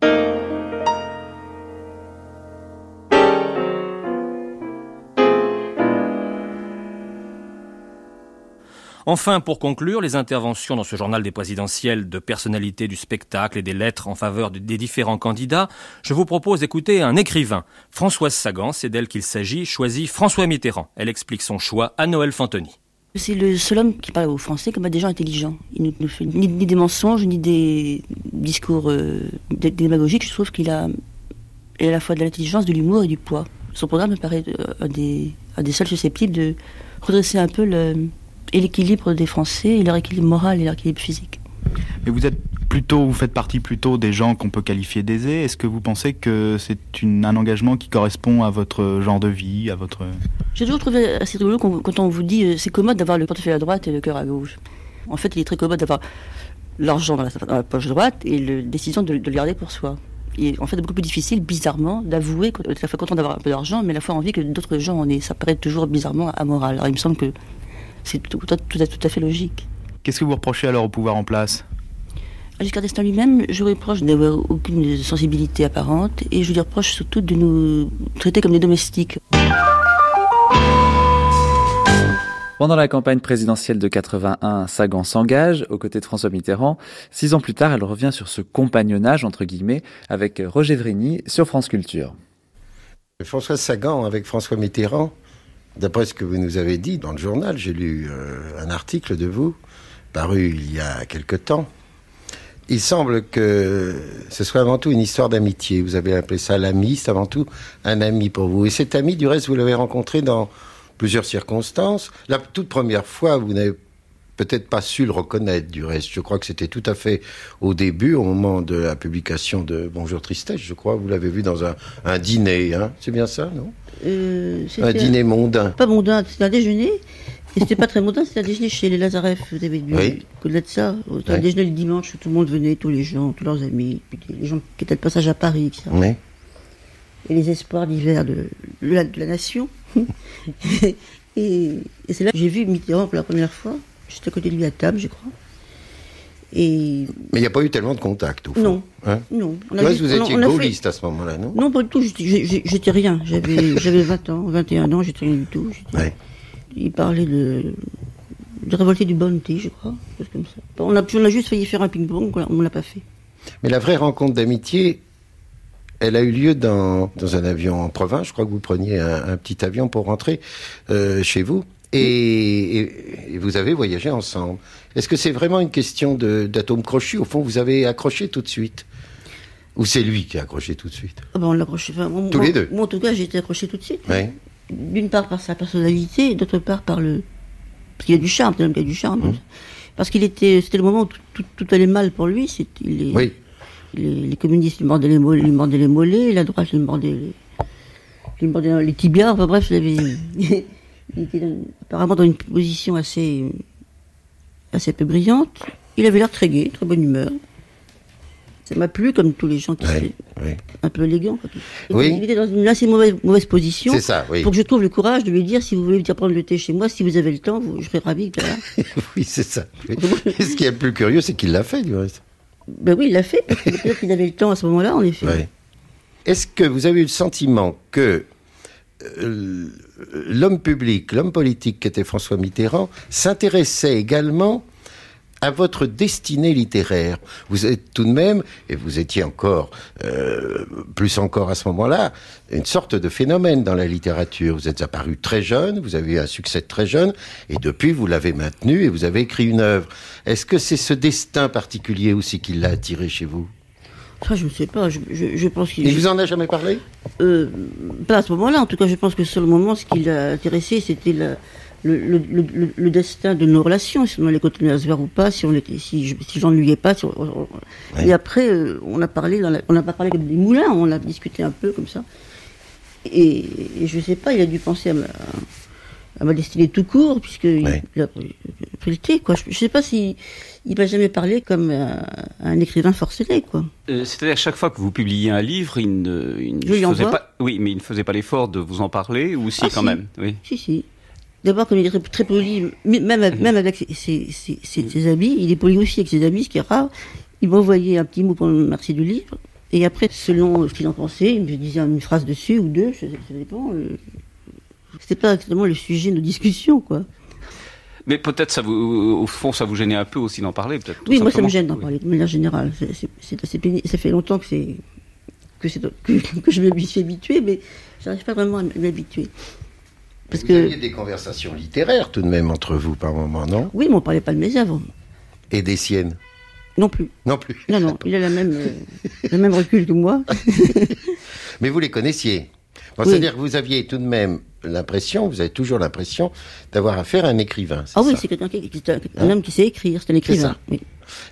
Enfin, pour conclure, les interventions dans ce journal des présidentielles de personnalités du spectacle et des lettres en faveur de- des différents candidats, je vous propose d'écouter un écrivain. Françoise Sagan, c'est d'elle qu'il s'agit, choisit François Mitterrand. Elle explique son choix à Noël Fantoni. C'est le seul homme qui parle aux Français comme à des gens intelligents. Il ne fait ni, des mensonges, ni des discours euh, dé- démagogiques. Je trouve qu'il a, à la fois de l'intelligence, de l'humour et du poids. Son programme me paraît euh, un des, seuls susceptibles de redresser un peu l'équilibre des Français, leur équilibre moral et leur équilibre physique. Plutôt, vous faites partie plutôt des gens qu'on peut qualifier d'aisés. Est-ce que vous pensez que c'est un engagement qui correspond à votre genre de vie, à votre J'ai toujours trouvé assez rigolo quand, on vous dit euh, c'est commode d'avoir le portefeuille à droite et le cœur à gauche. En fait, il est très commode d'avoir l'argent dans la, poche droite et la décision de, de le garder pour soi. Et en fait, beaucoup plus difficile, bizarrement, d'avouer qu'on est à la fois content d'avoir un peu d'argent, mais à la fois envie que d'autres gens en aient. Ça paraît toujours bizarrement amoral. Alors il me semble que c'est tout, tout, tout à, tout à fait logique. Qu'est-ce que vous reprochez alors au pouvoir en place? Giscard d'Estaing lui-même, je lui reproche d'avoir aucune sensibilité apparente et je lui reproche surtout de nous traiter comme des domestiques. Pendant la campagne présidentielle de 81, Sagan s'engage aux côtés de François Mitterrand. Six ans plus tard, elle revient sur ce compagnonnage, entre guillemets, avec Roger Vrigny sur France Culture. François Sagan avec François Mitterrand, d'après ce que vous nous avez dit dans le journal, j'ai lu euh, un article de vous, paru il y a quelque temps. Il semble que ce soit avant tout une histoire d'amitié. Vous avez appelé ça l'ami, c'est avant tout un ami pour vous. Et cet ami, du reste, vous l'avez rencontré dans plusieurs circonstances. La toute première fois, vous n'avez peut-être pas su le reconnaître du reste. Je crois que c'était tout à fait au début, au moment de la publication de Bonjour Tristesse, je crois. Vous l'avez vu dans un, un dîner, hein c'est bien ça, non? Euh, Un dîner mondain. Pas mondain, c'était un déjeuner. Et c'était pas très mondain, c'était un déjeuner chez les Lazareff. Vous avez vu Oui. Au-delà de ça, c'était un Oui. déjeuner le dimanche où tout le monde venait, tous les gens, tous leurs amis, les gens qui étaient de passage à Paris, etc. Oui. Et les espoirs d'hiver de, de la, de la nation. et et c'est là que j'ai vu Mitterrand pour la première fois. J'étais à côté de lui à table, je crois. Et Mais il n'y a pas eu tellement de contact, au fond. Non. Hein non. on vous on a- étiez on a fait- gaulliste à ce moment-là, non? Non, pas du tout. j'étais- rien. J'avais j'avais 20 ans, 21 ans, j'étais rien du tout. Ouais. Il parlait de, de révolter du Bounty, je crois. chose comme ça. On a, on a juste failli faire un ping-pong, on on l'a pas fait. Mais la vraie rencontre d'amitié, elle a eu lieu dans, dans un avion en province. Je crois que vous preniez un, un petit avion pour rentrer euh, chez vous. Et, et- et vous avez voyagé ensemble. Est-ce que c'est vraiment une question d'atome crochu Au fond, vous avez accroché tout de suite Ou c'est lui qui a accroché tout de suite? Ah ben, on accroché. enfin, Tous moi- les deux Moi, en tout cas, j'ai été accroché tout de suite. Oui. D'une part par sa personnalité, et d'autre part par le. Parce qu'il a du charme, c'est un homme qui a du charme. Mmh. Parce qu'il était. C'était le moment où tout, tout- tout allait mal pour lui. Oui. les, les communistes lui mordaient les, mollets, lui mordaient les mollets, la droite lui mordait les, lui mordait les tibias. Enfin bref, il, avait, il était dans- apparemment dans une position assez, assez peu brillante. Il avait l'air très gai, très bonne humeur. Ça m'a plu, comme tous les gens qui sont un peu élégants. Et Oui. Il était dans une assez mauvaise, mauvaise position. C'est ça, oui. Pour que je trouve le courage de lui dire si vous voulez venir prendre le thé chez moi, si vous avez le temps, vous, je serai ravi. oui, c'est ça. oui. Et ce qui est le plus curieux, c'est qu'il l'a fait, du reste. ben oui, il l'a fait, parce que peut-être qu'il avait le temps à ce moment-là, en effet. Ouais. Est-ce que vous avez eu le sentiment que euh, l'homme public, l'homme politique qui était François Mitterrand, s'intéressait également à votre destinée littéraire Vous êtes tout de même, et vous étiez encore, euh, plus encore à ce moment-là, une sorte de phénomène dans la littérature. Vous êtes apparu très jeune, vous avez eu un succès très jeune, et depuis vous l'avez maintenu et vous avez écrit une œuvre. Est-ce que c'est ce destin particulier aussi qui l'a attiré chez vous? Ça, je ne sais pas. Je, je, je pense qu'il. Il vous en a jamais parlé? Euh, pas à ce moment-là. En tout cas, je pense que sur le moment, ce qui l'a intéressé, c'était la- le, le, le, le- le destin de nos relations, si on allait continuer à se voir ou pas, si on était, si, je- si j'ennuyais pas. si on- on- Ouais. Et après, euh, on a parlé, dans la- on n'a pas parlé comme des moulins, on a discuté un peu comme ça. Et, et je sais pas, il a dû penser à ma, à ma destinée tout court, puisque il a pris pris le thé, quoi. Je, je sais pas si il m'a jamais parlé comme un, un écrivain forcené, quoi. Euh, C'est-à-dire chaque fois que vous publiez un livre, il ne, il ne faisait pas. Oui, mais il ne faisait pas l'effort de vous en parler, ou si Ah, quand si. même. Oui. Si, si. D'abord, comme il est très, poli, même, avec- même avec ses, ses, ses- ses- ses amis, il est poli aussi avec ses amis, ce qui est rare. Il m'a envoyé un petit mot pour me remercier du livre. Et après, selon ce qu'il en pensait, il me disait une phrase dessus ou deux, je- ça dépend. euh, C'était pas exactement le sujet de nos discussions, quoi. Mais peut-être ça vous, au fond, ça vous gênait un peu aussi d'en parler, peut-être. Oui, moi, ça me gêne d'en parler, de manière générale. C'est- c'est- C'est assez pénible. Ça fait longtemps que c'est que, c'est- que, que je me suis habitué, mais j'arrive pas vraiment à m'habituer. Parce vous que, aviez des conversations littéraires tout de même entre vous par moment, non? Oui, mais on parlait pas de mes œuvres. Et des siennes? Non plus. Non plus. Non, non, il a la même, euh, le même recul que moi. Mais vous les connaissiez? Oui. C'est-à-dire que vous aviez tout de même l'impression, vous avez toujours l'impression d'avoir affaire à un écrivain. Ah oui, c'est quelqu'un qui, un, un homme qui sait écrire, c'est un écrivain. oui.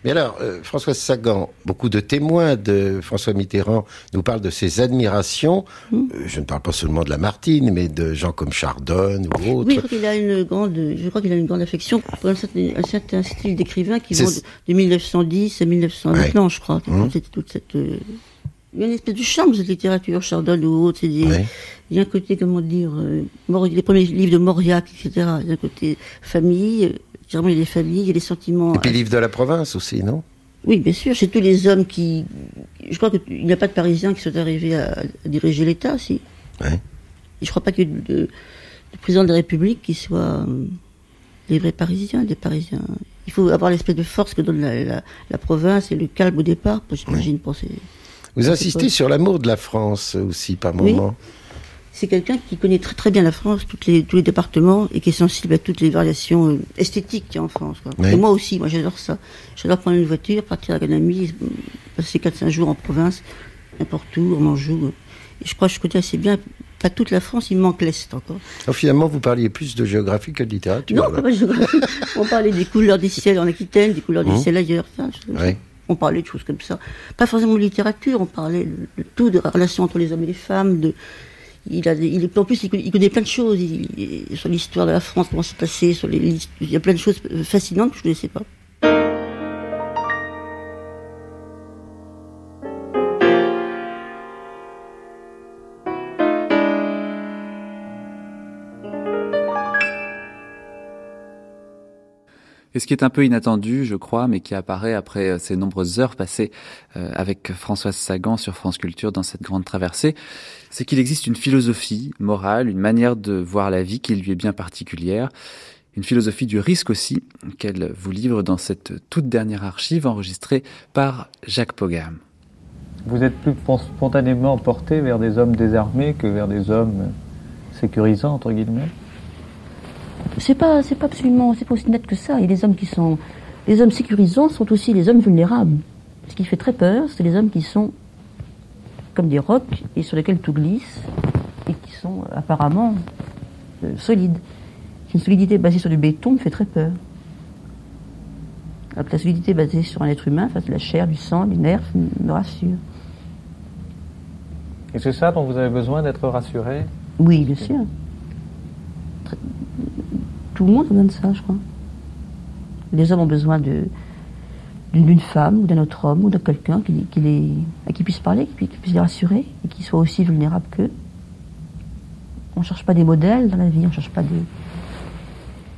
Mais alors, euh, François Sagan, beaucoup de témoins de François Mitterrand nous parlent de ses admirations. Hmm. Euh, je ne parle pas seulement de Lamartine, mais de gens comme Chardonne ou autres. Oui, je crois qu'il a une grande, je crois qu'il a une grande affection pour un certain, un certain style d'écrivain qui vont de, de 1910 à 1900 Ouais. je crois. C'était toute cette, euh, il y a une espèce de charme cette littérature, Chardonne ou autre. C'est des. Il y a un côté, comment dire, euh, les premiers livres de Mauriac, etc. Il y a un côté famille, euh, généralement il y a des familles, il y a des sentiments. Et puis livre de la province aussi, non? Oui, bien sûr, c'est tous les hommes qui. Je crois qu'il n'y a pas de Parisiens qui sont arrivés à, à diriger l'État, si. Ouais. Je crois pas qu'il y ait de, de président de la République qui soit euh, des vrais Parisiens, des Parisiens. Il faut avoir l'espèce de force que donne la, la- la province et le calme au départ, j'imagine, pour ces. Vous C'est insistez sur l'amour de la France aussi par Oui. moment. C'est quelqu'un qui connaît très très bien la France, toutes les, tous les départements, et qui est sensible à toutes les variations euh, esthétiques qu'il y a en France. quoi. Oui. Et moi aussi, moi j'adore ça. J'adore prendre une voiture, partir avec un ami, euh, passer 4-5 jours en province, n'importe où, en Anjou. Et je crois que je connais assez bien pas toute la France, il manque l'Est encore. Alors, finalement, vous parliez plus de géographie que de littérature. Non, pas de géographie. On parlait des couleurs des ciels en Aquitaine, des couleurs des Mmh. ciels ailleurs. Enfin, je- On parlait de choses comme ça. Pas forcément de littérature, on parlait de, tout, de la relation entre les hommes et les femmes. De, il a, en plus, il connaît, plein de choses sur l'histoire de la France, comment c'est passé, sur les, il y a plein de choses fascinantes que je ne connaissais pas. Et ce qui est un peu inattendu, je crois, mais qui apparaît après euh, ces nombreuses heures passées euh, avec Françoise Sagan sur France Culture dans cette grande traversée, c'est qu'il existe une philosophie morale, une manière de voir la vie qui lui est bien particulière, une philosophie du risque aussi, qu'elle vous livre dans cette toute dernière archive enregistrée par Jacques Pogam. Vous êtes plus spontanément porté vers des hommes désarmés que vers des hommes sécurisants, entre guillemets? C'est pas, c'est pas absolument, c'est pas aussi net que ça. Et les hommes qui sont, les hommes sécurisants sont aussi les hommes vulnérables. Ce qui fait très peur, c'est les hommes qui sont comme des rocs et sur lesquels tout glisse et qui sont apparemment euh, solides. Une solidité basée sur du béton me fait très peur. Alors que la solidité basée sur un être humain, face de la chair, du sang, du nerf, me rassure. Et c'est ça dont vous avez besoin d'être rassuré? Oui, bien sûr. Très- Tout le monde a besoin de ça, je crois. Les hommes ont besoin de d'une femme ou d'un autre homme ou de quelqu'un qui, qui les, à qui puisse parler, qui, qui puisse les rassurer et qui soit aussi vulnérable qu'eux. On ne cherche pas des modèles dans la vie, on ne cherche pas des.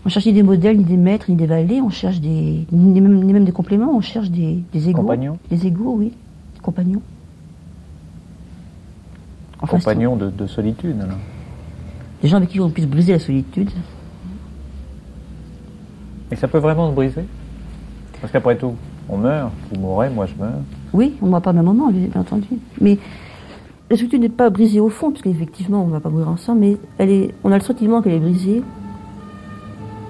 On cherche ni des modèles, ni des maîtres, ni des valets, on cherche des. ni même, ni même des compléments, on cherche des, des égaux. Compagnons. Des égaux, oui. Des compagnons. Enfin, c'est- Compagnon de, de solitude, alors. Des gens avec qui on puisse briser la solitude. Et ça peut vraiment se briser? Parce qu'après tout, on meurt, vous mourrez, moi je meurs. Oui, on ne pas au même moment, bien entendu. Mais la solitude n'est pas brisée au fond, parce qu'effectivement, on ne va pas mourir ensemble, mais elle est, on a le sentiment qu'elle est brisée.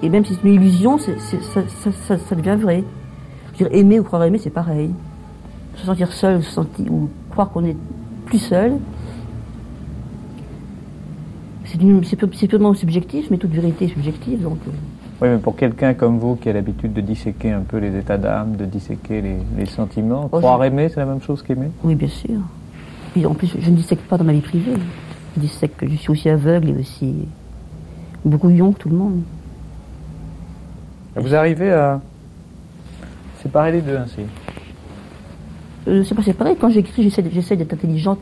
Et même si c'est une illusion, ça, devient vrai. Aimer ou croire aimer, c'est pareil. Se sentir seul, se sentir, ou croire qu'on est plus seul, c'est purement subjectif, mais toute vérité est subjective. Donc, euh, Oui, mais pour quelqu'un comme vous qui a l'habitude de disséquer un peu les états d'âme, de disséquer les, les sentiments, Oh, croire je- aimer, c'est la même chose qu'aimer? Oui, bien sûr. Puis en plus, je ne dissèque pas dans ma vie privée. Je dissèque que je suis aussi aveugle et aussi brouillon que tout le monde. Vous arrivez à séparer les deux ainsi? Euh, c'est pas pareil. Quand j'écris, j'essaie d'être intelligente,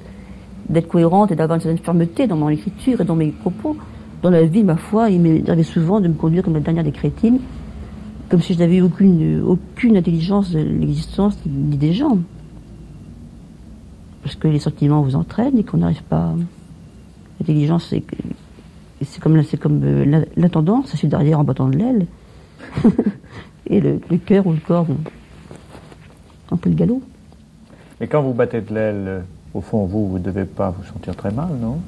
d'être cohérente et d'avoir une certaine fermeté dans mon écriture et dans mes propos. Dans la vie, ma foi, il arrivé souvent de me conduire comme la dernière des crétines, comme si je n'avais aucune, aucune intelligence de l'existence ni des gens. Parce que les sentiments vous entraînent et qu'on n'arrive pas. L'intelligence, c'est c'est comme, c'est comme euh, la, ça derrière en battant de l'aile. et le, cœur ou le corps vont un peu le galop. Et quand vous battez de l'aile, euh, au fond, vous, vous ne devez pas vous sentir très mal, non?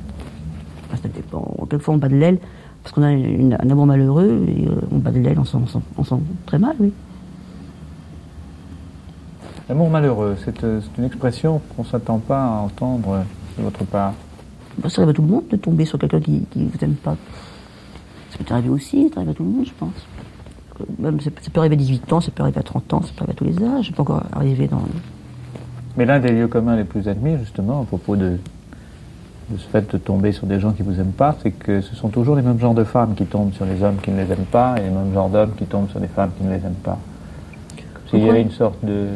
Ah, Ça dépend. Quelquefois, on bat de l'aile parce qu'on a une- un amour malheureux et euh, on bat de l'aile, on s'en- on s'en on s'en très mal, oui. L'amour malheureux, c'est euh, une expression qu'on ne s'attend pas à entendre de votre part. Bah, ça arrive à tout le monde de tomber sur quelqu'un qui ne vous aime pas. Ça peut arriver aussi, ça arrive à tout le monde, je pense. Même, ça peut arriver à 18 ans, ça peut arriver à 30 ans, ça peut arriver à tous les âges. Ça peut encore arriver dans. Mais l'un des lieux communs les plus admis, justement, à propos de, de ce fait de tomber sur des gens qui vous aiment pas, c'est que ce sont toujours les mêmes genres de femmes qui tombent sur les hommes qui ne les aiment pas et les mêmes genres d'hommes qui tombent sur les femmes qui ne les aiment pas. S'il y avait une sorte de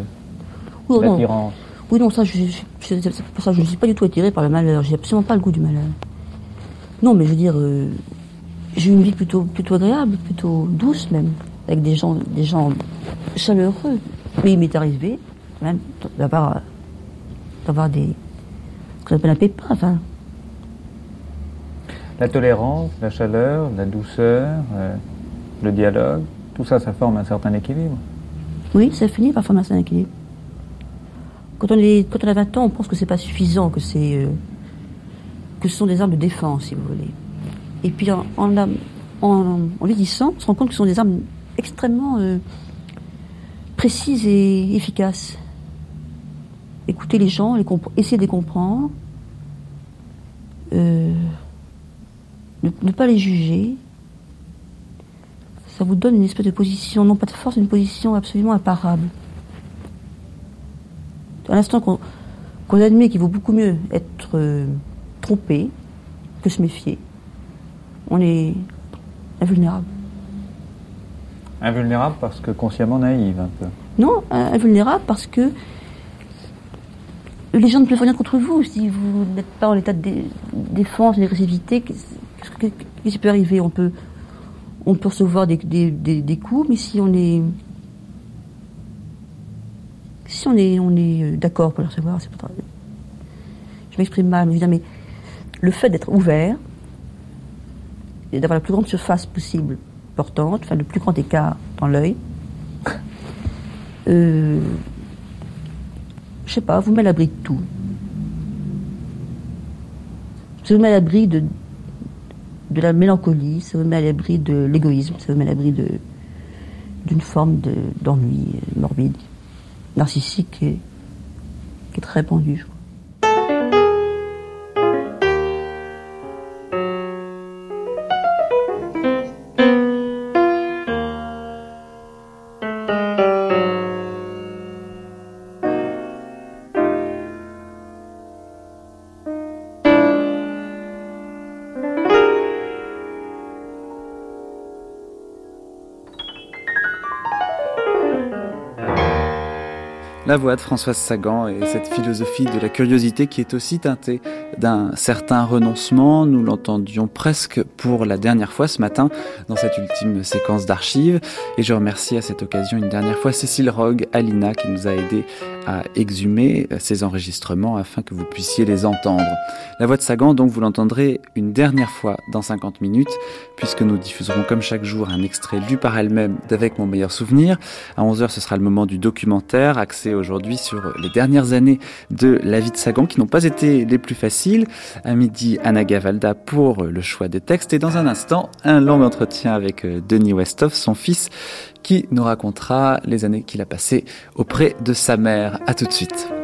Oui, d'attirance. Oui, non, ça, je, pour ça, je ne suis pas du tout attirée par le malheur. J'ai absolument pas le goût du malheur. Non, mais je veux dire, euh, j'ai une vie plutôt, plutôt agréable, plutôt douce même, avec des gens, des gens chaleureux. Mais il m'est arrivé, même, d'avoir, d'avoir des, ce qu'on appelle un pépin, enfin, La tolérance, la chaleur, la douceur, euh, le dialogue, tout ça, ça forme un certain équilibre. Oui, ça finit par former un certain équilibre. Quand on, est, a 20 ans, on pense que c'est pas suffisant, que c'est euh, ce sont des armes de défense, si vous voulez. Et puis en, en, vieillissant, on se rend compte que ce sont des armes extrêmement euh, précises et efficaces. Écouter les gens, les essayer de les comprendre, ne pas les juger, ça vous donne une espèce de position, non pas de force, une position absolument imparable. À l'instant qu'on admet qu'il vaut beaucoup mieux être euh, trompé que se méfier, on est invulnérable. Invulnérable parce que consciemment naïve un peu. Non, invulnérable parce que les gens ne peuvent rien contre vous si vous n'êtes pas en état de défense, d'agressivité. Qu'est-ce qui peut arriver? On peut, on peut recevoir des, coups, mais si on est, si on est, on est euh, d'accord pour les recevoir, c'est pas très. Je m'exprime mal, mais je le fait d'être ouvert et d'avoir la plus grande surface possible portante, enfin le plus grand écart dans l'œil, euh, je sais pas, vous met à l'abri de tout. Vous met à l'abri de, de la mélancolie, ça vous met à l'abri de l'égoïsme, ça vous met à l'abri d'une forme d'ennui morbide, narcissique et, qui est très répandue, la voix de Françoise Sagan et cette philosophie de la curiosité qui est aussi teintée d'un certain renoncement. Nous l'entendions presque pour la dernière fois ce matin dans cette ultime séquence d'archives. Et je remercie à cette occasion une dernière fois Cécile Rogue, Alina, qui nous a aidé exhumer ces enregistrements afin que vous puissiez les entendre. La voix de Sagan, donc, vous l'entendrez une dernière fois dans 50 minutes, puisque nous diffuserons comme chaque jour un extrait lu par elle-même d'Avec mon meilleur souvenir. À 11h, ce sera le moment du documentaire, axé aujourd'hui sur les dernières années de la vie de Sagan, qui n'ont pas été les plus faciles. À midi, Anna Gavalda pour le choix des textes, et dans un instant, un long entretien avec euh, Denis Westhoff, son fils, qui nous racontera les années qu'il a passées auprès de sa mère. À tout de suite.